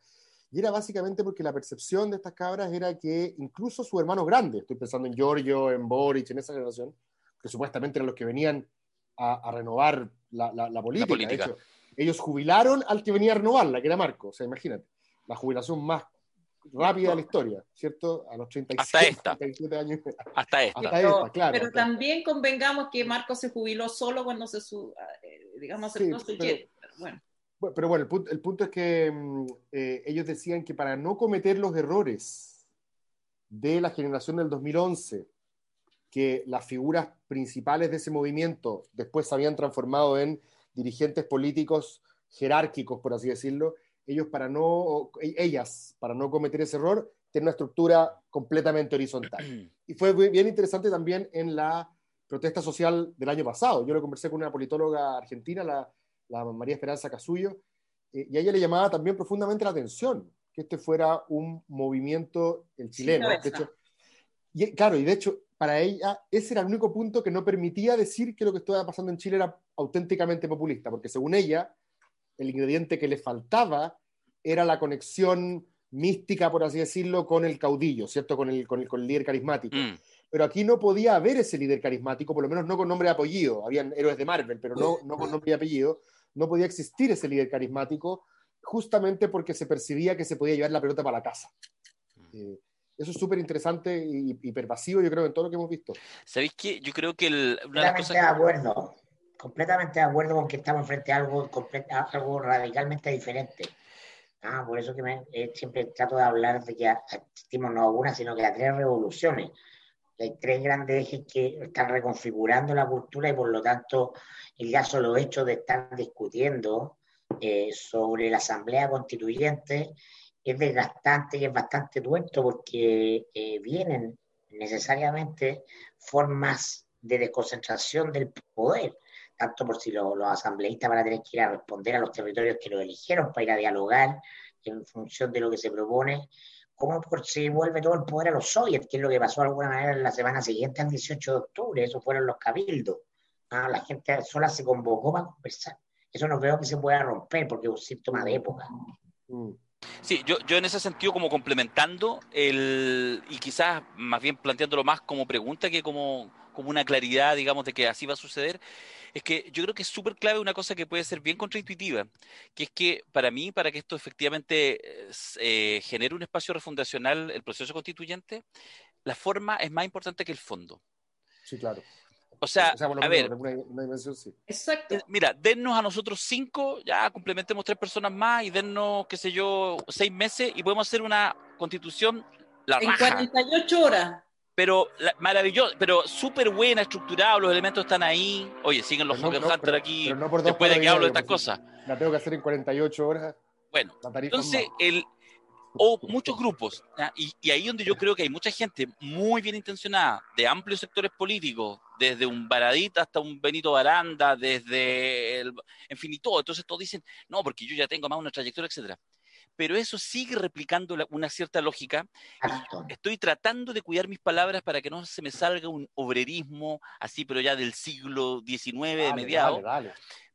y era básicamente porque la percepción de estas cabras era que incluso sus hermanos grandes, estoy pensando en Giorgio, en Boric, en esa generación, que supuestamente eran los que venían a, renovar la, la, política. ellos jubilaron al que venía a renovarla, que era Marco. O sea, imagínate, la jubilación más rápida de la historia, ¿cierto? A los 37, Hasta esta. años. Hasta esta. Hasta esta claro. Pero también convengamos que Marco se jubiló solo cuando se, su, eh, digamos, aceptó su pero, bueno. Pero bueno, el punto, el punto es que mm, eh, ellos decían que para no cometer los errores de la generación del 2011, que las figuras principales de ese movimiento después se habían transformado en dirigentes políticos jerárquicos, por así decirlo, ellos para no, e, ellas, para no cometer ese error, tienen una estructura completamente horizontal. <clears throat> Y fue bien interesante también en la protesta social del año pasado. Yo lo conversé con una politóloga argentina, la, la María Esperanza Casullo, eh, y a ella le llamaba también profundamente la atención que este fuera un movimiento el chileno. de hecho, y, claro, y de hecho, para ella ese era el único punto que no permitía decir que lo que estaba pasando en Chile era auténticamente populista, porque según ella, el ingrediente que le faltaba era la conexión mística, por así decirlo, con el caudillo, ¿cierto? Con el, con el, líder carismático. Mm. Pero aquí no podía haber ese líder carismático, por lo menos no con nombre y apellido. Habían héroes de Marvel, pero no, no con nombre y apellido. No podía existir ese líder carismático justamente porque se percibía que se podía llevar la pelota para la casa. Mm. Eh, eso es súper interesante y, pervasivo, yo creo, en todo lo que hemos visto. ¿Sabéis qué? Yo creo que el, una de las cosas... de acuerdo completamente de acuerdo con que estamos frente a algo, algo radicalmente diferente. Ah, por eso que eh, siempre trato de hablar de que asistimos no a una, sino que a tres revoluciones. Hay tres grandes ejes que están reconfigurando la cultura y por lo tanto el ya solo hecho de estar discutiendo eh, sobre la Asamblea Constituyente es desgastante y es bastante tuerto porque eh, vienen necesariamente formas de desconcentración del poder tanto por si los, asambleístas van a tener que ir a responder a los territorios que lo eligieron para ir a dialogar en función de lo que se propone, por si vuelve todo el poder a los soviets, que es lo que pasó de alguna manera en la semana siguiente al 18 de octubre, eso fueron los cabildos. Ah, la gente sola se convocó para conversar. Eso no veo que se pueda romper porque es un síntoma de época. Mm. Sí, yo, yo en ese sentido como complementando el, y quizás más bien planteándolo más como pregunta que como, como una claridad, digamos, de que así va a suceder, es que yo creo que es súper clave una cosa que puede ser bien contraintuitiva, que es que para mí, para que esto efectivamente eh, genere un espacio refundacional, el proceso constituyente, la forma es más importante que el fondo. Sí, claro. O sea, a ver, Exacto. Mira, dennos a nosotros cinco, ya complementemos tres personas más y dennos, qué sé yo, seis meses y podemos hacer una constitución la En 48 horas pero maravilloso, pero súper buena, estructurada, los elementos están ahí. Oye, siguen los Hunter Hunter aquí después de que hablo de estas cosas. La tengo que hacer en 48 horas. Bueno, entonces, el, o muchos grupos, y, y, ahí donde yo creo que hay mucha gente muy bien intencionada, de amplios sectores políticos, desde un Baradita hasta un Benito Baranda, desde, el, en fin, y todo. Entonces todos dicen, no, porque yo ya tengo más una trayectoria, etcétera pero eso sigue replicando una cierta lógica. estoy tratando de cuidar mis palabras para que no se me salga un obrerismo así, pero ya del siglo XIX, de mediados.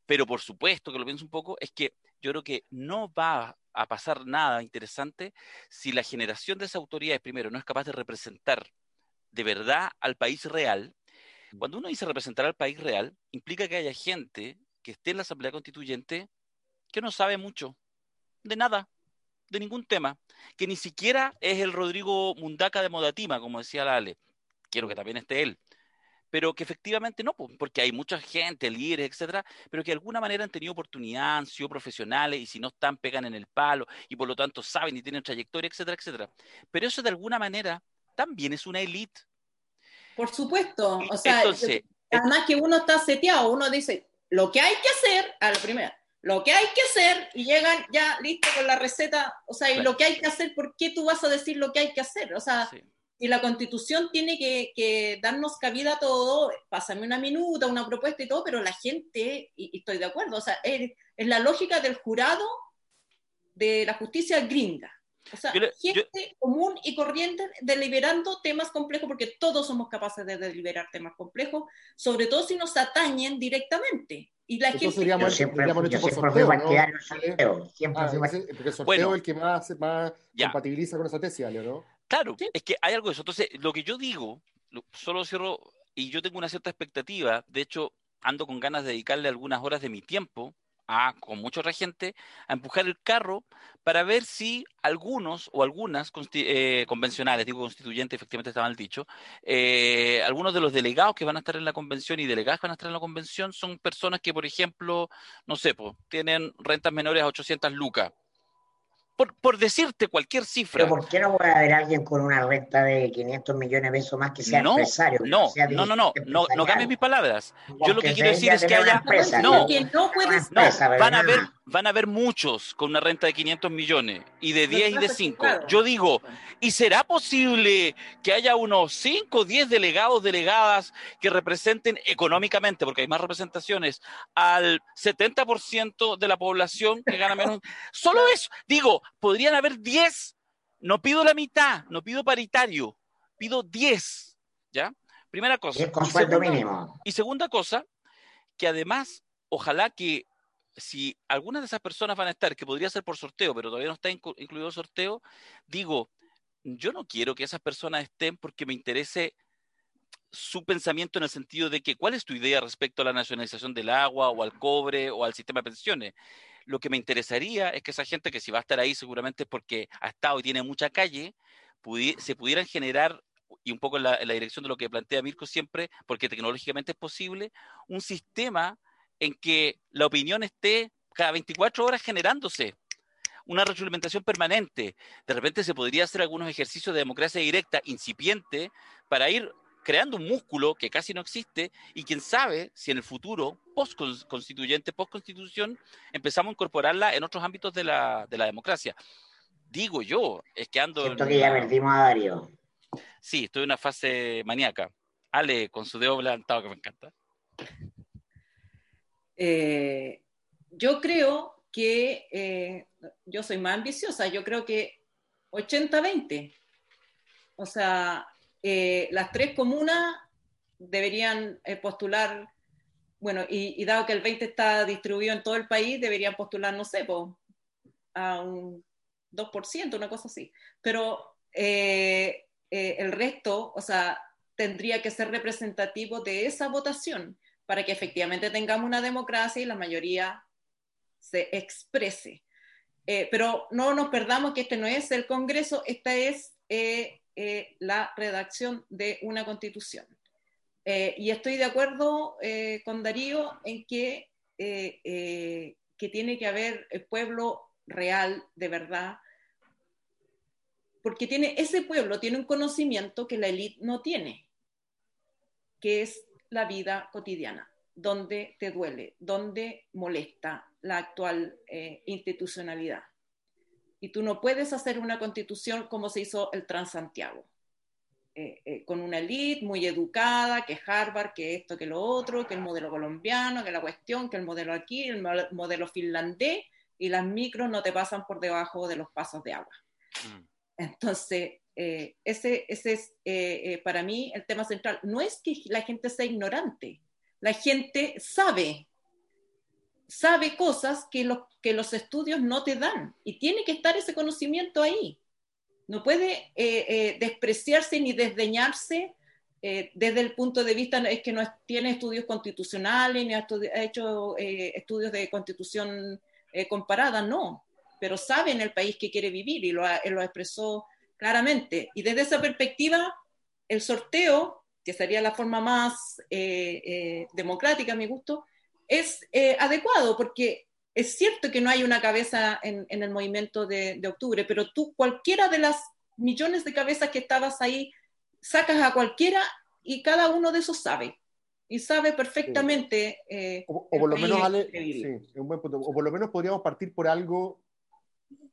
Pero por supuesto que lo pienso un poco, es que yo creo que no va a pasar nada interesante si la generación de esas autoridades, primero, no es capaz de representar de verdad al país real. Mm. Cuando uno dice representar al país real, implica que haya gente que esté en la Asamblea Constituyente que no sabe mucho de nada, de ningún tema, que ni siquiera es el Rodrigo Mundaca de Modatima, como decía la Ale. Quiero que también esté él. pero que efectivamente no, porque hay mucha gente, líderes, etcétera, pero que de alguna manera han tenido oportunidad, han sido profesionales y si no están, pegan en el palo y por lo tanto saben y tienen trayectoria, etcétera, etcétera. Pero eso de alguna manera también es una élite. Por supuesto, o sea, además que uno está seteado, uno dice lo que hay que hacer a la primera, lo que hay que hacer y llegan ya listo con la receta, o sea, y lo que hay que hacer, ¿por qué tú vas a decir lo que hay que hacer? O sea, y la constitución tiene que, darnos cabida a todo, pásame una minuta, una propuesta y todo, pero la gente, y, estoy de acuerdo, o sea, es, la lógica del jurado de la justicia gringa. O sea, gente común y corriente deliberando temas complejos, porque todos somos capaces de deliberar temas complejos, sobre todo si nos atañen directamente. Y la gente... Seríamos, siempre, hecho por sorteo, ¿no? Siempre ah, porque el sorteo es el que más, más compatibiliza con esa tesis, ¿no? Claro, es que hay algo de eso. Entonces, lo que yo digo, solo cierro, y yo tengo una cierta expectativa, de hecho, ando con ganas de dedicarle algunas horas de mi tiempo a, con mucha otra gente, a empujar el carro para ver si algunos o algunas eh, convencionales, digo constituyentes, efectivamente está mal dicho, eh, algunos de los delegados que van a estar en la convención y delegadas que van a estar en la convención son personas que, por ejemplo, no sé, pues, tienen rentas menores a 800 lucas por, decirte cualquier cifra. ¿Pero por qué no puede haber alguien con una renta de 500 millones de pesos más que sea empresario? No, no, no, no, no, no cambies mis palabras. Yo lo que quiero decir es que haya... no, no, puedes, no, van a haber van a haber muchos con una renta de 500 millones y de 10 y de 5. Yo digo, ¿y será posible que haya unos 5 o 10 delegados, delegadas que representen económicamente, porque hay más representaciones, al 70% de la población que gana menos? <laughs> Solo eso. Digo, podrían haber 10. No pido la mitad, no pido paritario, pido 10. ¿Ya? Primera cosa. Y segunda cosa, que además, ojalá que si algunas de esas personas van a estar, que podría ser por sorteo, pero todavía no está incluido el sorteo, digo, yo no quiero que esas personas estén porque me interese su pensamiento en el sentido de que cuál es tu idea respecto a la nacionalización del agua o al cobre o al sistema de pensiones. Lo que me interesaría es que esa gente que si va a estar ahí seguramente es porque ha estado y tiene mucha calle, se pudieran generar y un poco en la, en la, dirección de lo que plantea Mirko siempre, porque tecnológicamente es posible, un sistema en que la opinión esté cada 24 horas generándose una retroalimentación permanente. De repente se podría hacer algunos ejercicios de democracia directa incipiente para ir creando un músculo que casi no existe y quién sabe si en el futuro, post-constituyente, post-constitución, empezamos a incorporarla en otros ámbitos de la, democracia. Digo yo, es que ando... Siento que ya perdimos a Darío. Sí, estoy en una fase maníaca. Ale, con su dedo levantado que me encanta. Eh, yo creo que eh, yo soy más ambiciosa, yo creo que 80-20. O sea, eh, las tres comunas deberían postular, bueno, y, dado que el 20 está distribuido en todo el país, deberían postular, no sé, a un 2%, una cosa así. Pero el resto, o sea, tendría que ser representativo de esa votación para que efectivamente tengamos una democracia y la mayoría se exprese. Eh, pero no nos perdamos que este no es el Congreso, esta es eh, eh, la redacción de una constitución. y estoy de acuerdo con Darío en que, que tiene que haber el pueblo real, de verdad, porque tiene, ese pueblo tiene un conocimiento que la élite no tiene, que es la vida cotidiana, donde te duele, donde molesta la actual eh, institucionalidad. Y tú no puedes hacer una constitución como se hizo el Transantiago, eh, eh, con una élite muy educada, que Harvard, que esto, que lo otro, que el modelo colombiano, que la cuestión, que el modelo aquí, el modelo finlandés, y las micros no te pasan por debajo de los pasos de agua. Mm. Entonces, eh, ese, ese es eh, eh, para mí el tema central. No es que la gente sea ignorante, la gente sabe, sabe cosas que, que los estudios no te dan y tiene que estar ese conocimiento ahí. No puede despreciarse ni desdeñarse desde el punto de vista, es que no tiene estudios constitucionales, ni ha, hecho estudios de constitución comparada, no, pero sabe en el país que quiere vivir y lo, lo expresó claramente. Y desde esa perspectiva, el sorteo que sería la forma más democrática a mi gusto, es adecuado porque es cierto que no hay una cabeza en, el movimiento de, octubre, pero tú, cualquiera de las millones de cabezas que estabas ahí, sacas a cualquiera y cada uno de esos sabe. Y sabe perfectamente. Eh, o, por lo menos, un buen punto. O por lo menos podríamos partir por algo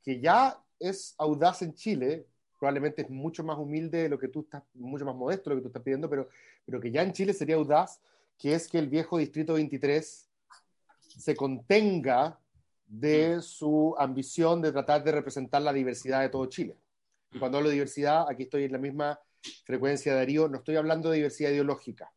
que ya es audaz en Chile, probablemente es mucho más humilde de lo que tú estás, mucho más modesto de lo que tú estás pidiendo, pero, pero que ya en Chile sería audaz, que es que el viejo Distrito 23 se contenga de su ambición de tratar de representar la diversidad de todo Chile. Y cuando hablo de diversidad, aquí estoy en la misma frecuencia de Darío, no estoy hablando de diversidad ideológica,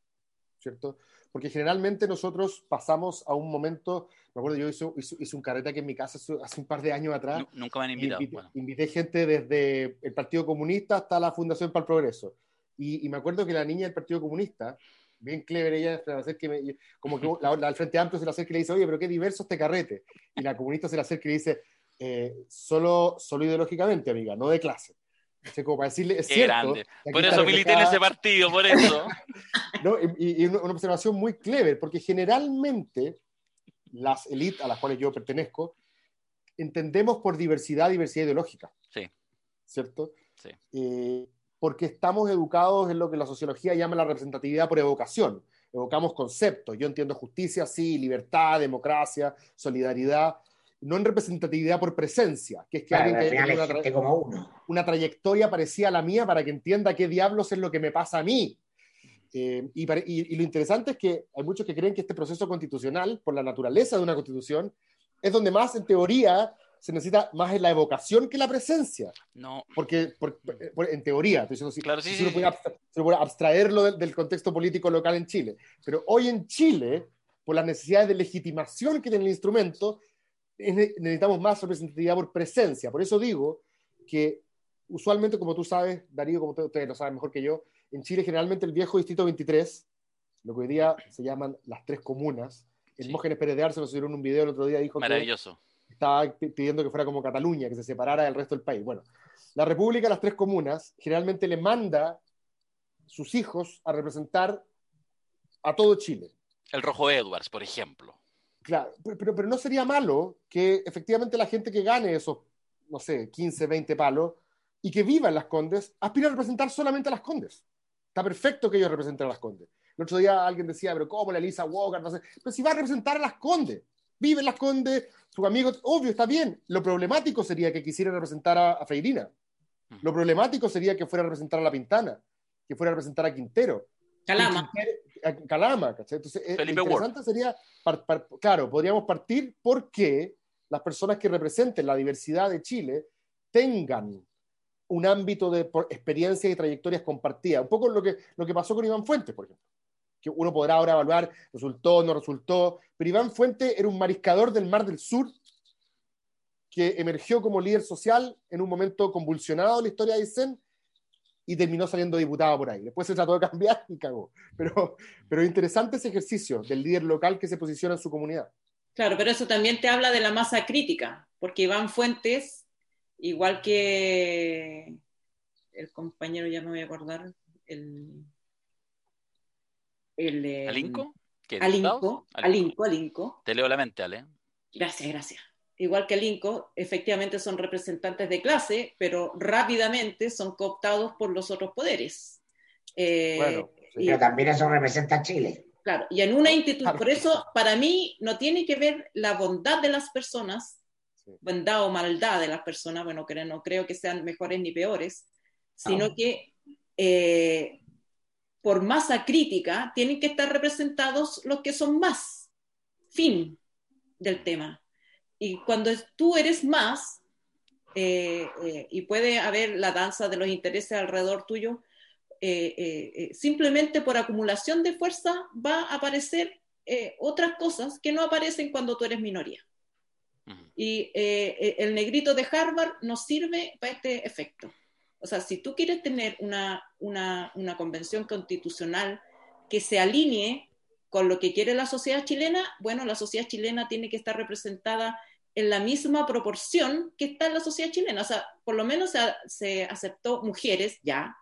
¿cierto? Porque generalmente nosotros pasamos a un momento, me acuerdo, yo hice, un carrete aquí en mi casa hace un par de años atrás. nunca me han invitado. Invité, gente desde el Partido Comunista hasta la Fundación para el Progreso. Y, y, me acuerdo que la niña del Partido Comunista bien clever ella, que como que la, al Frente Amplio se le acerca y le dice, oye, pero qué diverso este carrete. Y la comunista se le acerca y le dice, eh, solo, solo ideológicamente, amiga, no de clase. O como para decirle, es cierto. Por eso milité en ese partido, por eso. <laughs> ¿No? Y, una, observación muy clever, porque generalmente las élites a las cuales yo pertenezco, entendemos por diversidad, diversidad ideológica. Sí. ¿Cierto? Sí. Eh, porque estamos educados en lo que la sociología llama la representatividad por evocación. Evocamos conceptos. Yo entiendo justicia, sí, libertad, democracia, solidaridad, no en representatividad por presencia, que es que alguien que una, como uno. una trayectoria parecida a la mía para que entienda qué diablos es lo que me pasa a mí. Eh, y, y, lo interesante es que hay muchos que creen que este proceso constitucional, por la naturaleza de una constitución, es donde más, en teoría, se necesita más en la evocación que la presencia. No. Porque, en teoría, claro, sí, sí, se, puede abstraerlo del, contexto político local en Chile. Pero hoy en Chile, por las necesidades de legitimación que tiene el instrumento, necesitamos más representatividad por presencia. Por eso digo que usualmente, como tú sabes, Darío, como ustedes lo saben mejor que yo, en Chile generalmente el viejo distrito 23, lo que hoy día se llaman las tres comunas, el sí. Mógenes Pérez de Arce nos en un video el otro día, dijo Maravilloso estaba pidiendo que fuera como Cataluña, que se separara del resto del país. Bueno, la República, las tres comunas, generalmente le manda sus hijos a representar a todo Chile. El Rojo Edwards, por ejemplo. Claro, pero, pero, no sería malo que efectivamente la gente que gane esos, no sé, 15, 20 palos y que viva en las Condes, aspire a representar solamente a las Condes. Está perfecto que ellos representen a las Condes. El otro día alguien decía, pero ¿cómo la Elisa Walker? No sé. Pero si va a representar a las Condes, vive en las Condes, sus amigos, obvio, está bien. Lo problemático sería que quisiera representar a, Freirina. Lo problemático sería que fuera a representar a La Pintana, que fuera a representar a Quintero. Calama. Calama, ¿cachai? Entonces, eh, lo interesante sería, claro, podríamos partir porque las personas que representen la diversidad de Chile tengan un ámbito de experiencias y trayectorias compartidas. Un poco lo que, lo que pasó con Iván Fuentes, por ejemplo que uno podrá ahora evaluar, resultó, no resultó, pero Iván Fuente era un mariscador del Mar del Sur que emergió como líder social en un momento convulsionado en la historia de Aysén y terminó saliendo diputado por ahí. Después se trató de cambiar <laughs> y cagó. Pero, pero interesante ese ejercicio del líder local que se posiciona en su comunidad. Claro, pero eso también te habla de la masa crítica, porque Iván Fuentes, igual que el compañero, ya me voy a acordar, el el, eh, ¿Alinco? Alinco, Alinco, Alinco. Te leo la mente, Ale. Gracias, gracias. Igual que Alinco, efectivamente son representantes de clase, pero rápidamente son cooptados por los otros poderes. Eh, bueno, pero también eso representa a Chile. Claro, y en una <laughs> institución, por eso para mí no tiene que ver la bondad de las personas, bondad o maldad de las personas, bueno, no creo que sean mejores ni peores, sino que eh, por masa crítica, tienen que estar representados los que son más. Fin del tema. Y cuando tú eres más, eh, eh, y puede haber la danza de los intereses alrededor tuyo, simplemente por acumulación de fuerza va a aparecer otras cosas que no aparecen cuando tú eres minoría. Y el negrito de Harvard nos sirve para este efecto. O sea, si tú quieres tener una, convención constitucional que se alinee con lo que quiere la sociedad chilena, bueno, la sociedad chilena tiene que estar representada en la misma proporción que está en la sociedad chilena. O sea, por lo menos se, aceptó mujeres ya,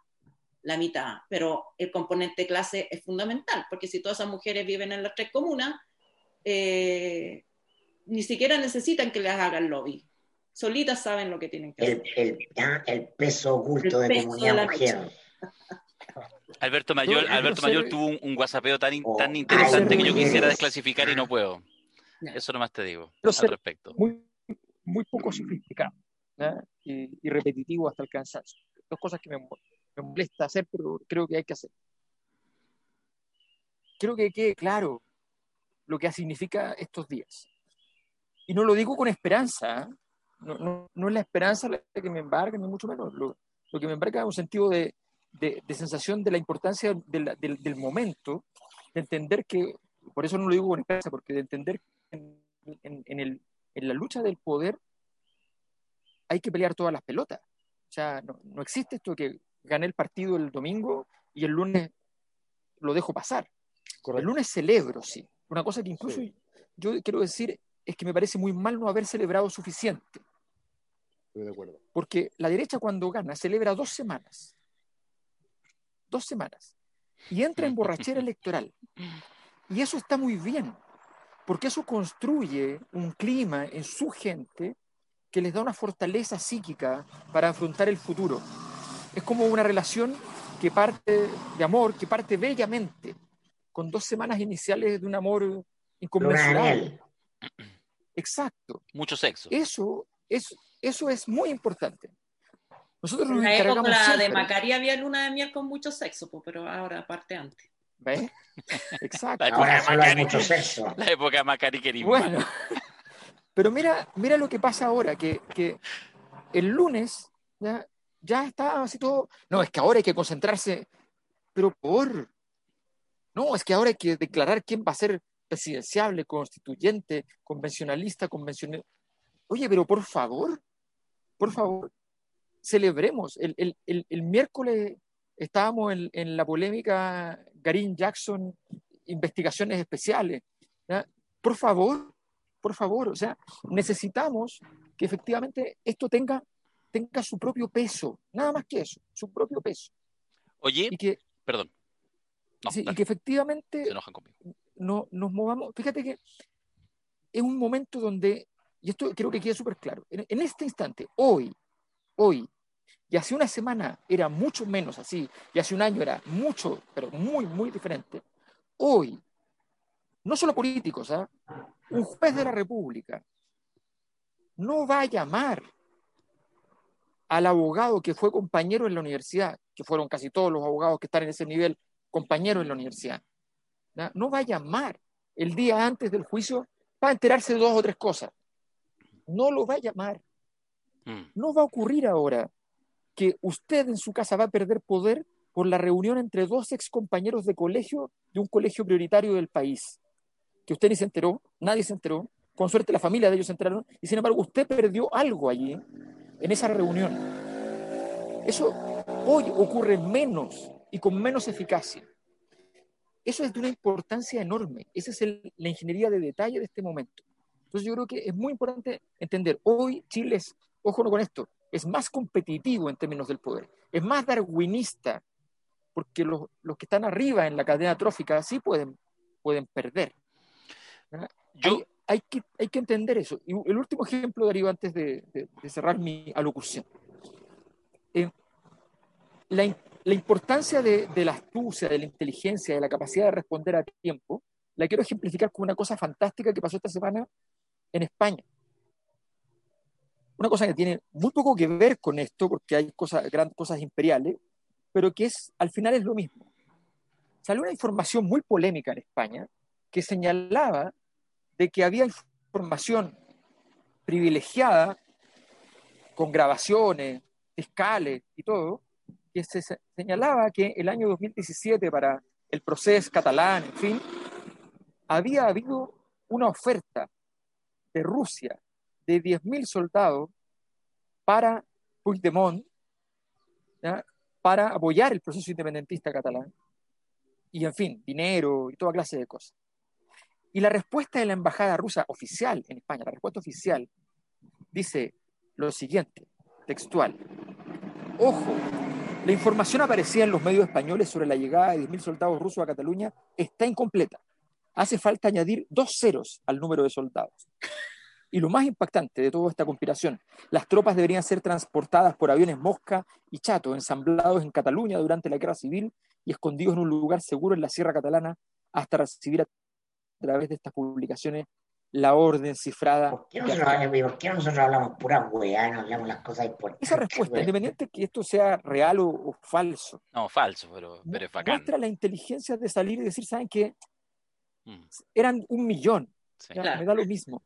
la mitad, pero el componente clase es fundamental, porque si todas esas mujeres viven en las tres comunas, eh, ni siquiera necesitan que les hagan lobby. Solitas saben lo que tienen que hacer. El, peso oculto de comunidad mujer. Alberto Mayor, Alberto Mayor tuvo un, un tan, oh, tan interesante que yo quisiera desclasificar y no puedo. Eso nomás te digo al respecto. Muy, muy poco sofisticado y, repetitivo hasta el cansancio. Dos cosas que me, me molesta hacer, pero creo que hay que hacer. Creo que quede claro lo que significa estos días. Y no lo digo con esperanza, ¿eh? no, no, es la esperanza la que me embarga, ni mucho menos. Lo, lo que me embarga es un sentido de, de, sensación de la importancia del, del, momento, de entender que, por eso no lo digo con esperanza, porque de entender que en, en, el, en la lucha del poder hay que pelear todas las pelotas. O sea, no, no existe esto que gané el partido el domingo y el lunes lo dejo pasar. El lunes celebro, sí. Una cosa que incluso yo quiero decir es que me parece muy mal no haber celebrado suficiente. Estoy de acuerdo. Porque la derecha cuando gana celebra dos semanas. Dos semanas. Y entra en borrachera <laughs> electoral. Y eso está muy bien, porque eso construye un clima en su gente que les da una fortaleza psíquica para afrontar el futuro es como una relación que parte de amor, que parte bellamente, con dos semanas iniciales de un amor inconmensurable. Exacto. Mucho sexo. Eso, es, eso es muy importante. Nosotros nos en la época de Macaria había luna de miel con mucho sexo, pero ahora parte antes. ¿Ves? <laughs> Exacto. La época ahora hay mucho sexo. <laughs> La época de Macari Bueno, <laughs> pero mira, mira lo que pasa ahora, que, que el lunes ya ya está así todo. No, es que ahora hay que concentrarse, pero por. No, es que ahora hay que declarar quién va a ser presidenciable, constituyente, convencionalista, convencional. Oye, pero por favor, por favor, celebremos. El, el, el, miércoles estábamos en, en, la polémica Garin Jackson, investigaciones especiales. Por favor, por favor, o sea, necesitamos que efectivamente esto tenga tenga su propio peso, nada más que eso, su propio peso. Oye, y que, perdón. y que efectivamente no, nos movamos. Fíjate que es un momento donde, y esto creo que queda súper claro, en, este instante, hoy, hoy, y hace una semana era mucho menos así, y hace un año era mucho, pero muy, muy diferente, hoy, no solo políticos, ¿ah? un juez de la República no va a llamar al abogado que fue compañero en la universidad, que fueron casi todos los abogados que están en ese nivel compañeros en la universidad, no va a llamar el día antes del juicio para enterarse de dos o tres cosas. No lo va a llamar. Mm. No va a ocurrir ahora que usted en su casa va a perder poder por la reunión entre dos ex compañeros de colegio de un colegio prioritario del país. Que usted ni se enteró, nadie se enteró, con suerte la familia de ellos se enteraron, y sin embargo usted perdió algo allí en esa reunión. Eso hoy ocurre menos y con menos eficacia. Eso es de una importancia enorme. Esa es la ingeniería de detalle de este momento. Entonces yo creo que es muy importante entender, hoy Chile es, ojo con esto, es más competitivo en términos del poder, es más darwinista, porque los, los que están arriba en la cadena trófica sí pueden, pueden perder. Yo, hay que, hay que entender eso. Y el último ejemplo, Darío, antes de, cerrar mi alocución. Eh, la, la, importancia de, de, la astucia, de la inteligencia, de la capacidad de responder a tiempo, la quiero ejemplificar con una cosa fantástica que pasó esta semana en España. Una cosa que tiene muy poco que ver con esto, porque hay cosas, grandes cosas imperiales, pero que es, al final es lo mismo. Salió una información muy polémica en España que señalaba de que había información privilegiada con grabaciones, fiscales y todo, que se señalaba que el año 2017 para el proceso catalán, en fin, había habido una oferta de Rusia de 10.000 soldados para Puigdemont, para apoyar el proceso independentista catalán, y en fin, dinero y toda clase de cosas. Y la respuesta de la embajada rusa oficial en España, la respuesta oficial, dice lo siguiente, textual. Ojo, La información aparecida en los medios españoles sobre la llegada de 10.000 soldados rusos a Cataluña está incompleta. Hace falta añadir dos ceros al número de soldados. Y lo más impactante de toda esta conspiración, las tropas deberían ser transportadas por aviones Mosca y Chato, ensamblados en Cataluña durante la guerra civil y escondidos en un lugar seguro en la Sierra Catalana hasta recibir a través de estas publicaciones la orden cifrada. ¿Por qué nosotros, hablamos pura weá, no hablamos las cosas importantes? Esa respuesta, independiente de que esto sea real o, falso. No, falso, pero, pero es bacán. Muestra la inteligencia de salir y decir, ¿saben qué? Mm. Eran un millón. Me da lo mismo.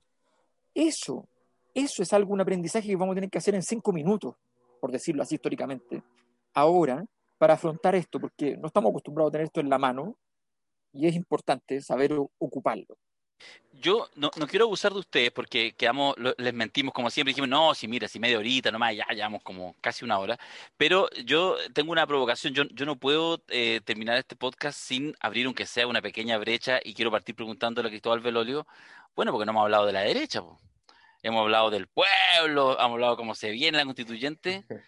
Eso, eso es algún aprendizaje que vamos a tener que hacer en cinco minutos, por decirlo así históricamente, ahora, para afrontar esto, porque no estamos acostumbrados a tener esto en la mano y es importante saber ocuparlo. Yo no, quiero abusar de ustedes porque quedamos, les mentimos como siempre, dijimos, no, si mira, si media horita nomás, ya llevamos como casi una hora, pero yo tengo una provocación, yo, yo no puedo eh, terminar este podcast sin abrir aunque sea una pequeña brecha y quiero partir preguntándole a Cristóbal Velolio, bueno, porque no hemos hablado de la derecha, hemos hablado del pueblo, hemos hablado cómo se viene la constituyente, <laughs>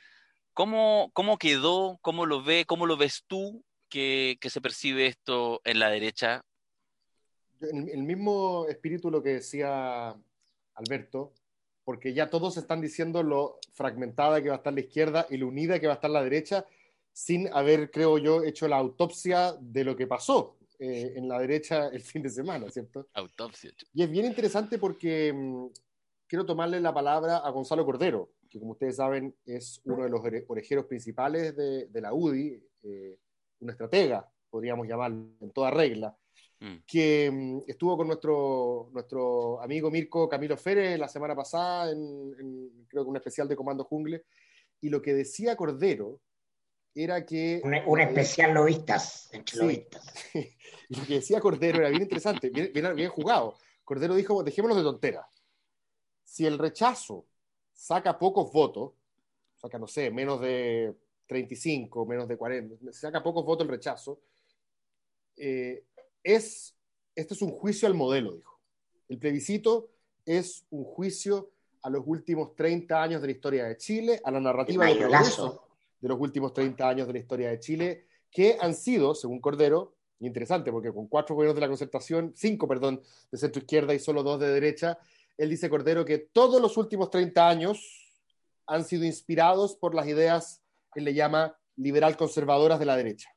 ¿cómo, cómo quedó, cómo lo ve, cómo lo ves tú que, que se percibe esto en la derecha el mismo espíritu lo que decía Alberto, porque ya todos están diciendo lo fragmentada que va a estar la izquierda y lo unida que va a estar la derecha, sin haber, creo yo, hecho la autopsia de lo que pasó eh, en la derecha el fin de semana, ¿cierto? Autopsia. Y es bien interesante porque mm, quiero tomarle la palabra a Gonzalo Cordero, que como ustedes saben es uno de los orejeros principales de, la UDI, eh, una estratega, podríamos llamarlo, en toda regla. Mm. que mm, estuvo con nuestro, nuestro amigo Mirko Camilo Férez la semana pasada, en, creo que un especial de Comando Jungle, y lo que decía Cordero era que... Un, especial lobistas, <laughs> y lo que decía Cordero era bien interesante, bien, bien, jugado. Cordero dijo, dejémonos de tonteras. Si el rechazo saca pocos votos, saca, no sé, menos de 35, menos de 40, saca pocos votos el rechazo, eh, es, este es un juicio al modelo, dijo. El plebiscito es un juicio a los últimos 30 años de la historia de Chile, a la narrativa de, de los últimos 30 años de la historia de Chile, que han sido, según Cordero, interesante porque con cuatro gobiernos de la concertación, cinco, perdón, de centro izquierda y solo dos de derecha, él dice Cordero que todos los últimos 30 años han sido inspirados por las ideas que él le llama liberal conservadoras de la derecha.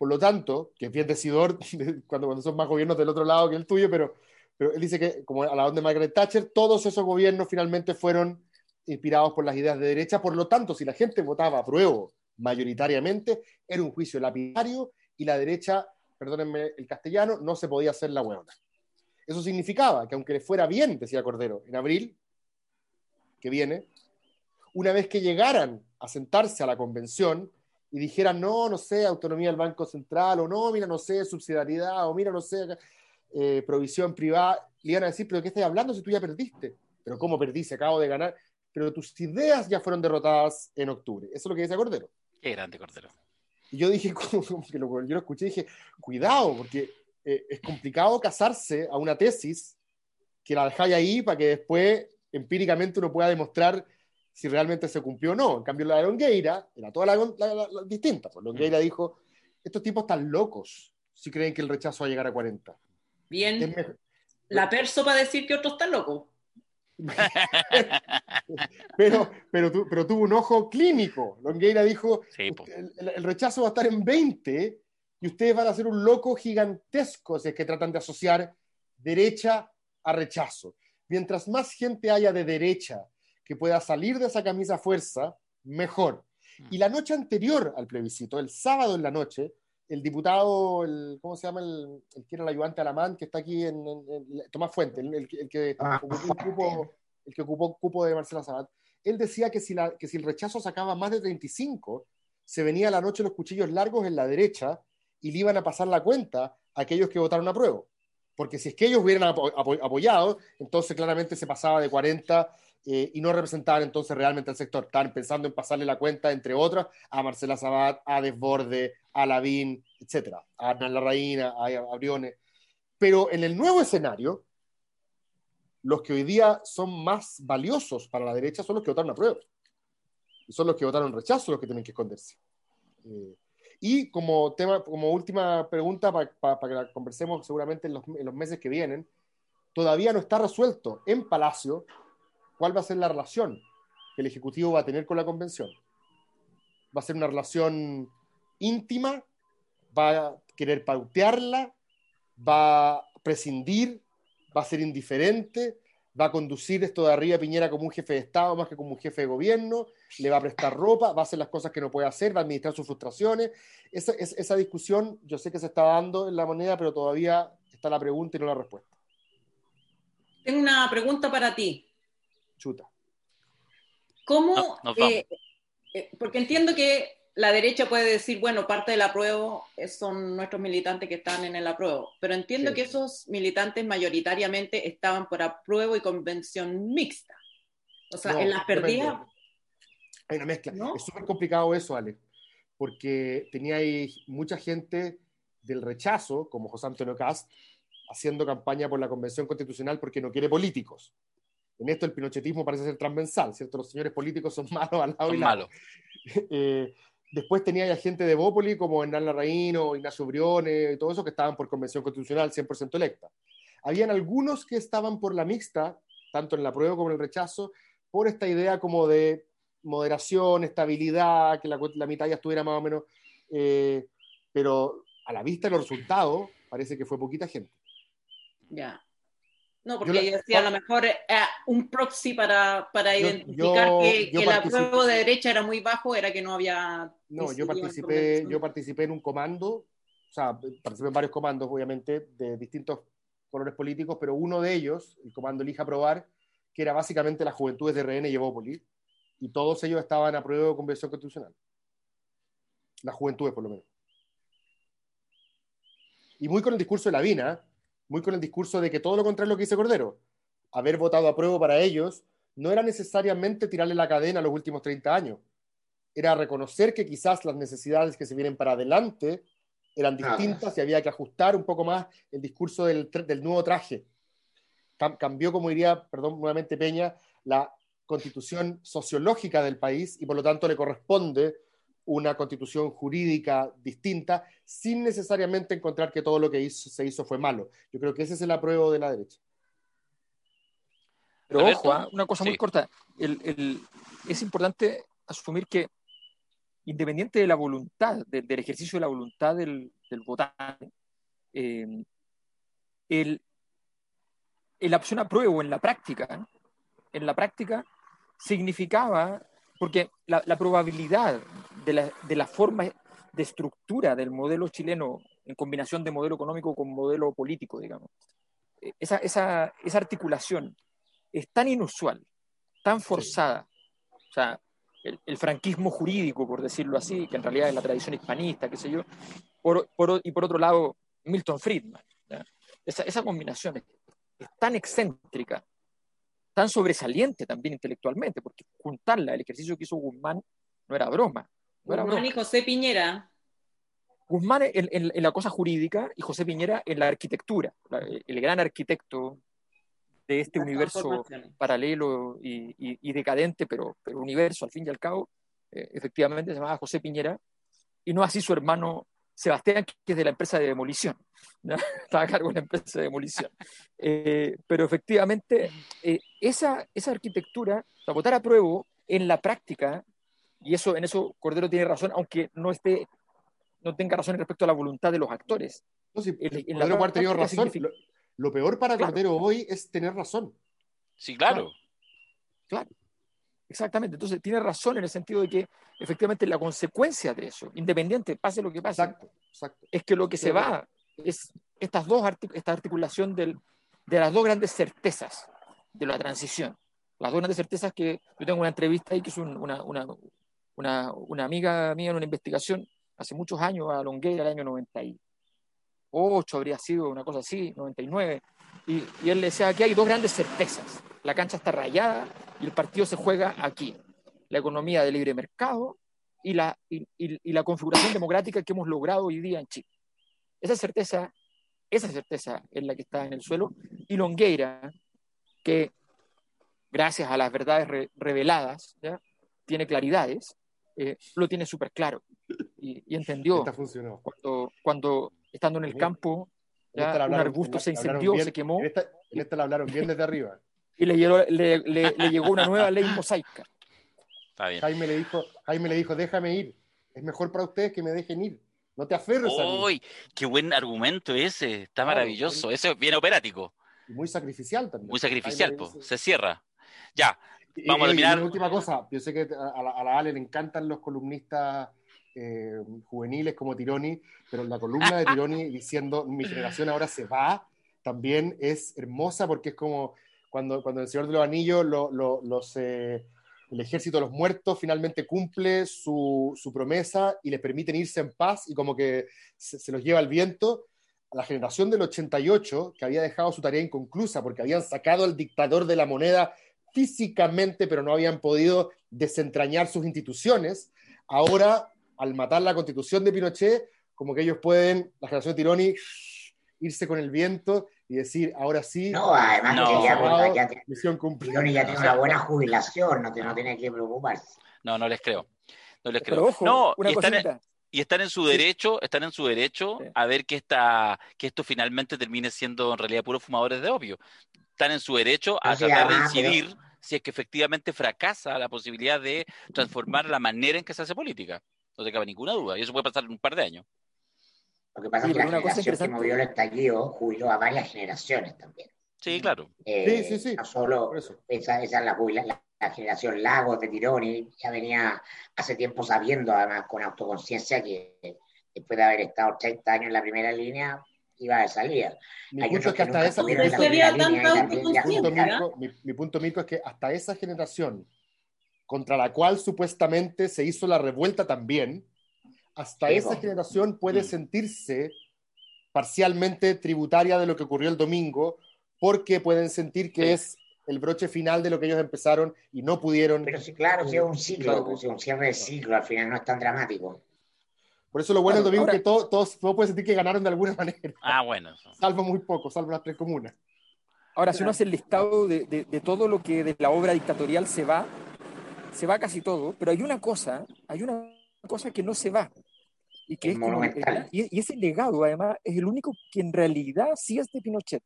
Por lo tanto, que es bien decidor <laughs> cuando, cuando son más gobiernos del otro lado que el tuyo, pero, pero él dice que, como a la onda de Margaret Thatcher, todos esos gobiernos finalmente fueron inspirados por las ideas de derecha. Por lo tanto, si la gente votaba a prueba mayoritariamente, era un juicio lapidario y la derecha, perdónenme el castellano, no se podía hacer la hueona. Eso significaba que aunque le fuera bien, decía Cordero, en abril, que viene, una vez que llegaran a sentarse a la convención, y dijeran, no, no sé, autonomía del Banco Central, o no, mira, no sé, subsidiariedad, o mira, no sé, eh, provisión privada, le iban a decir, pero ¿qué estás hablando si tú ya perdiste? Pero ¿cómo perdí? Se acabo de ganar. Pero tus ideas ya fueron derrotadas en octubre. Eso es lo que dice Cordero. Qué grande Cordero. Y yo dije, <laughs> que lo, yo lo escuché y dije, cuidado, porque eh, es complicado casarse a una tesis que la dejáis ahí para que después empíricamente uno pueda demostrar si realmente se cumplió o no. En cambio, la de Longueira era toda la, distinta. Pues Longueira mm. dijo, estos tipos están locos si creen que el rechazo va a llegar a 40. Bien. La perso para decir que otros están locos. <laughs> pero, pero, pero, tuvo un ojo clínico. Longueira dijo, el, rechazo va a estar en 20 y ustedes van a ser un loco gigantesco si es que tratan de asociar derecha a rechazo. Mientras más gente haya de derecha que pueda salir de esa camisa fuerza, mejor. Y la noche anterior al plebiscito, el sábado en la noche, el diputado, el, ¿cómo se llama? El, el que era el ayudante Alamán, que está aquí en, Tomás Fuente, el, que, ah, ocupó el, cupo, el que ocupó cupo de Marcela Sabat, él decía que si, la, que si el rechazo sacaba más de 35, se venía a la noche los cuchillos largos en la derecha y le iban a pasar la cuenta a aquellos que votaron a prueba. Porque si es que ellos hubieran apoyado, entonces claramente se pasaba de 40 eh, y no representaban entonces realmente al sector. Estaban pensando en pasarle la cuenta, entre otras, a Marcela Sabat, a Desborde, a Lavín, etcétera, a Hernán Larraína, a, Briones. Pero en el nuevo escenario, los que hoy día son más valiosos para la derecha son los que votaron a prueba. Y son los que votaron rechazo los que tienen que esconderse. Eh, y como, tema, como última pregunta, para que la conversemos seguramente en los, en los meses que vienen, todavía no está resuelto en Palacio cuál va a ser la relación que el Ejecutivo va a tener con la Convención. ¿Va a ser una relación íntima? ¿Va a querer pautearla? ¿Va a prescindir? ¿Va a ser indiferente? ¿Va a conducir esto de arriba Piñera como un jefe de Estado más que como un jefe de gobierno? ¿Le va a prestar ropa? ¿Va a hacer las cosas que no puede hacer? ¿Va a administrar sus frustraciones? Esa, esa discusión yo sé que se está dando en la moneda, pero todavía está la pregunta y no la respuesta. Tengo una pregunta para ti. Chuta. ¿Cómo? Eh, eh, porque entiendo que la derecha puede decir, bueno, parte del apruebo son nuestros militantes que están en el apruebo, pero entiendo que esos militantes mayoritariamente estaban por apruebo y convención mixta. O sea, en las perdidas... Hay una mezcla. Es súper complicado eso, Ale, porque tenía ahí mucha gente del rechazo, como José Antonio Cast, haciendo campaña por la Convención Constitucional porque no quiere políticos. En esto el pinochetismo parece ser transversal, ¿cierto? Los señores políticos son <laughs> malos al lado y lado. <laughs> Eh, después tenía ya gente de Bópoli como Hernán Larraín Ignacio Briones y todo eso que estaban por Convención Constitucional 100% electa. Habían algunos que estaban por la mixta, tanto en la prueba como en el rechazo, por esta idea como de moderación, estabilidad, que la, la mitad ya estuviera más o menos, eh, pero a la vista de los resultados parece que fue poquita gente. Ya. No, porque yo, decía, a lo mejor eh, un proxy para, para identificar que, que el apruebo de derecha era muy bajo, era que no había... No, yo participé, yo participé en un comando, o sea, participé en varios comandos, obviamente, de distintos colores políticos, pero uno de ellos, el comando Elija Aprobar, que era básicamente las juventudes de RN y Evópolis, y todos ellos estaban a prueba de convención constitucional. Las juventudes, por lo menos. Y muy con el discurso de la Vina, muy con el discurso de que todo lo contrario es lo que dice Cordero. Haber votado a prueba para ellos no era necesariamente tirarle la cadena a los últimos 30 años. Era reconocer que quizás las necesidades que se vienen para adelante eran distintas y había que ajustar un poco más el discurso del, del nuevo traje. cambió, como diría, perdón, nuevamente Peña, la constitución sociológica del país y por lo tanto le corresponde una constitución jurídica distinta sin necesariamente encontrar que todo lo que se hizo fue malo. Yo creo que ese es el apruebo de la derecha. Pero ojo, ¿ah? una cosa muy corta. es importante asumir que independiente de la voluntad, del ejercicio de la voluntad del, votante, eh, el, la opción apruebo en la práctica, en la práctica significaba porque la, probabilidad de la, de la, forma de estructura del modelo chileno en combinación de modelo económico con modelo político, digamos, eh, esa, esa, esa articulación es tan inusual, tan forzada, o sea, el, franquismo jurídico, por decirlo así, que en realidad es la tradición hispanista, qué sé yo, por, por, y por otro lado, Milton Friedman. Esa, esa, combinación es, tan excéntrica tan sobresaliente también intelectualmente, porque juntarla, el ejercicio que hizo Guzmán, no era broma. Guzmán y José Piñera. Guzmán en, la cosa jurídica y José Piñera en la arquitectura, el gran arquitecto de este universo paralelo y, decadente, pero, pero universo al fin y al cabo, eh, efectivamente se llamaba José Piñera, y no así su hermano Sebastián, que es de la empresa de demolición. <laughs> Estaba a cargo de la empresa de demolición. Eh, pero efectivamente, eh, esa, esa arquitectura, para votar a prueba en la práctica, y eso en eso Cordero tiene razón, aunque no esté no tenga razón respecto a la voluntad de los actores. No, sí, Cordero razón. Lo, peor para Cordero hoy es tener razón. Sí, claro. claro. Exactamente, entonces tiene razón en el sentido de que efectivamente la consecuencia de eso, independiente, pase lo que pase, es que lo que se va es estas dos esta articulación del, de las dos grandes certezas de la transición. Las dos grandes certezas que yo tengo una entrevista ahí que es una, una, una, una, amiga mía en una investigación hace muchos años a Longueira, el año 98 habría sido, una cosa así, 99, y, y él decía, aquí hay dos grandes certezas. La cancha está rayada y el partido se juega aquí. La economía de libre mercado y la, y, la configuración democrática que hemos logrado hoy día en Chile. Esa certeza, esa certeza es la que está en el suelo. Y Longueira, que gracias a las verdades reveladas, tiene claridades, eh, lo tiene súper claro y, entendió. Esta funcionó. Cuando, cuando estando en el campo, ya un arbusto se incendió, se quemó. En esta, en esta la hablaron bien desde arriba. Y le llegó, le, le, llegó una nueva ley mosaica. Jaime le dijo, Jaime le dijo, déjame ir. Es mejor para ustedes que me dejen ir. No te aferres ¡Uy! ¡Qué buen argumento ese! Está maravilloso. Ese es bien operático. Y muy sacrificial también. Muy sacrificial, pues. Se cierra. Ya, vamos a terminar. una última cosa, yo sé que a la, a la Ale le encantan los columnistas eh, juveniles como Tironi, pero la columna de Tironi <laughs> diciendo mi generación ahora se va, también es hermosa porque es como cuando, cuando el Señor de los Anillos los, eh, el ejército de los muertos finalmente cumple su, su, promesa y les permiten irse en paz y como que se, se los lleva el viento. La generación del 88, que había dejado su tarea inconclusa porque habían sacado al dictador de la moneda físicamente, pero no habían podido desentrañar sus instituciones, ahora, al matar la constitución de Pinochet, como que ellos pueden, la generación de Tironi, irse con el viento y decir, ahora sí. No, además que ya, ya, misión cumplida. ya tiene una buena jubilación, no, no tiene que preocuparse. No, no les creo. No les creo. no, y están, en, y están, en, su derecho, están en su derecho a ver que, esta, que esto finalmente termine siendo en realidad puros fumadores de opio están en su derecho a tratar de incidir si es que efectivamente fracasa la posibilidad de transformar la manera en que se hace política. No te cabe ninguna duda, y eso puede pasar en un par de años. Lo que pasa es que la generación que movió el estallido jubiló a varias generaciones también. Sí, claro. Eh, sí, sí, sí. No solo esa, esa es la, la, generación Lagos de Tironi, ya venía hace tiempo sabiendo, además con autoconciencia, que después de haber estado 30 años en la primera línea, iba de salida. Mi punto, es que hasta esa mi, punto, Mico, es que hasta esa generación contra la cual supuestamente se hizo la revuelta también, hasta esa generación puede mm. sentirse parcialmente tributaria de lo que ocurrió el domingo, porque pueden sentir que es el broche final de lo que ellos empezaron y no pudieron. Pero sí, claro, si es un ciclo, un cierre de ciclo, al final no es tan dramático. Por eso lo bueno del domingo es que todos, todos, pueden sentir que ganaron de alguna <laughs> manera. Ah, bueno. Salvo muy poco, salvo las tres comunas. Ahora, si uno hace el listado de, de, todo lo que de la obra dictatorial se va, se va casi todo, pero hay una cosa, hay una cosa que no se va. Y, que es y, ese legado, además, es el único que en realidad sí es de Pinochet.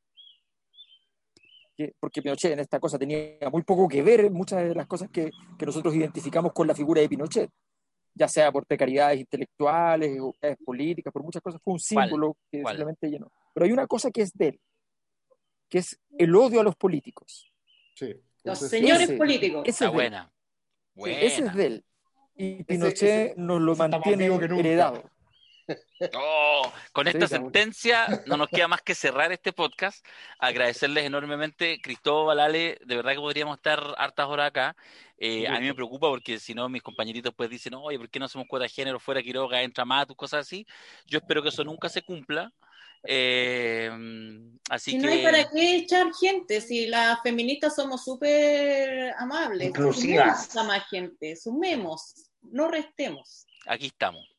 Porque Pinochet en esta cosa tenía muy poco que ver en muchas de las cosas que, que nosotros identificamos con la figura de Pinochet ya sea por precariedades intelectuales, o políticas, por muchas cosas, fue un símbolo que simplemente llenó. Pero hay una cosa que es de él, que es el odio a los políticos. Sí. Los señores políticos. Esa es buena. ese es de él. Y Pinochet nos lo mantiene heredado. Oh, con esta sentencia no nos queda más que cerrar este podcast. Agradecerles enormemente, Cristóbal, Ale, de verdad que podríamos estar hartas horas acá. Eh, a mí me preocupa porque si no, mis compañeritos pues dicen, oye, ¿por qué no hacemos cuota de género fuera Quiroga, entra más, cosas así? Yo espero que eso nunca se cumpla. Eh, así si que... no hay para qué echar gente, si las feministas somos súper amables. Inclusivas. A más gente, sumemos, no restemos. Aquí estamos.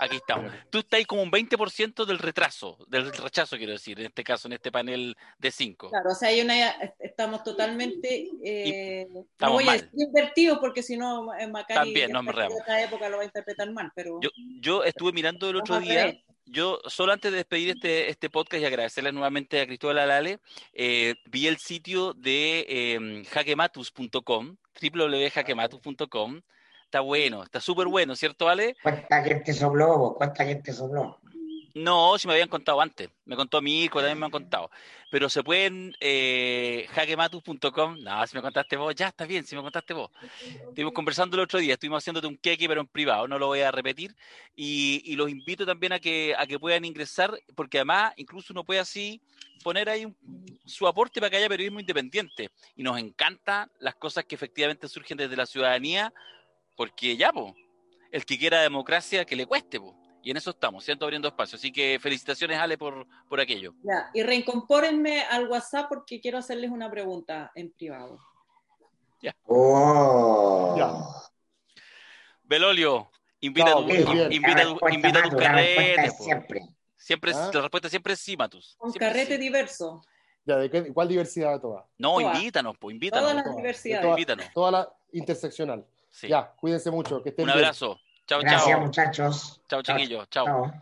Aquí estamos. Tú estás ahí como un 20% del retraso, del rechazo, quiero decir, en este caso, en este panel de 5. Claro, o sea, hay una, estamos totalmente. Eh, no voy a decir invertidos porque si no, Macari También, no me en esta época lo va a interpretar mal. pero Yo, yo estuve mirando el otro día. Yo, solo antes de despedir este, este podcast y agradecerle nuevamente a Cristóbal Alale, eh, vi el sitio de eh, jaquematus.com, www.jaquematus.com, está bueno, está súper bueno, ¿cierto, Ale? ¿Cuánta gente sopló? ¿Cuánta gente sopló? No, si me habían contado antes. Me contó mi hijo, también me han contado. Pero se pueden, eh, jaquematus.com. No, si me contaste vos, ya está bien, si me contaste vos. Estuvimos conversando el otro día, estuvimos haciéndote un queque, pero en privado, no lo voy a repetir. Y, los invito también a que, a que puedan ingresar, porque además, incluso uno puede así poner ahí su aporte para que haya periodismo independiente. Y nos encantan las cosas que efectivamente surgen desde la ciudadanía porque ya, po, el que quiera democracia, que le cueste, po. Y en eso estamos, siento abriendo espacio. Así que felicitaciones, Ale, por, por aquello. Ya, y reincompórenme al WhatsApp porque quiero hacerles una pregunta en privado. Ya. Oh. Ya. Belolio, invita, a tu, invita, invita a tus carretes. Siempre. Siempre, ¿Ah? La respuesta siempre es sí, Matus. Un carrete diverso. Ya, ¿de qué, ¿Cuál diversidad toda? No, invítanos, pues, invítanos. Todas las diversidades. Toda, toda la interseccional. Ya, cuídense mucho. Que estén Un abrazo. Chao, chao. Gracias, muchachos. Chao, chiquillos. Chao.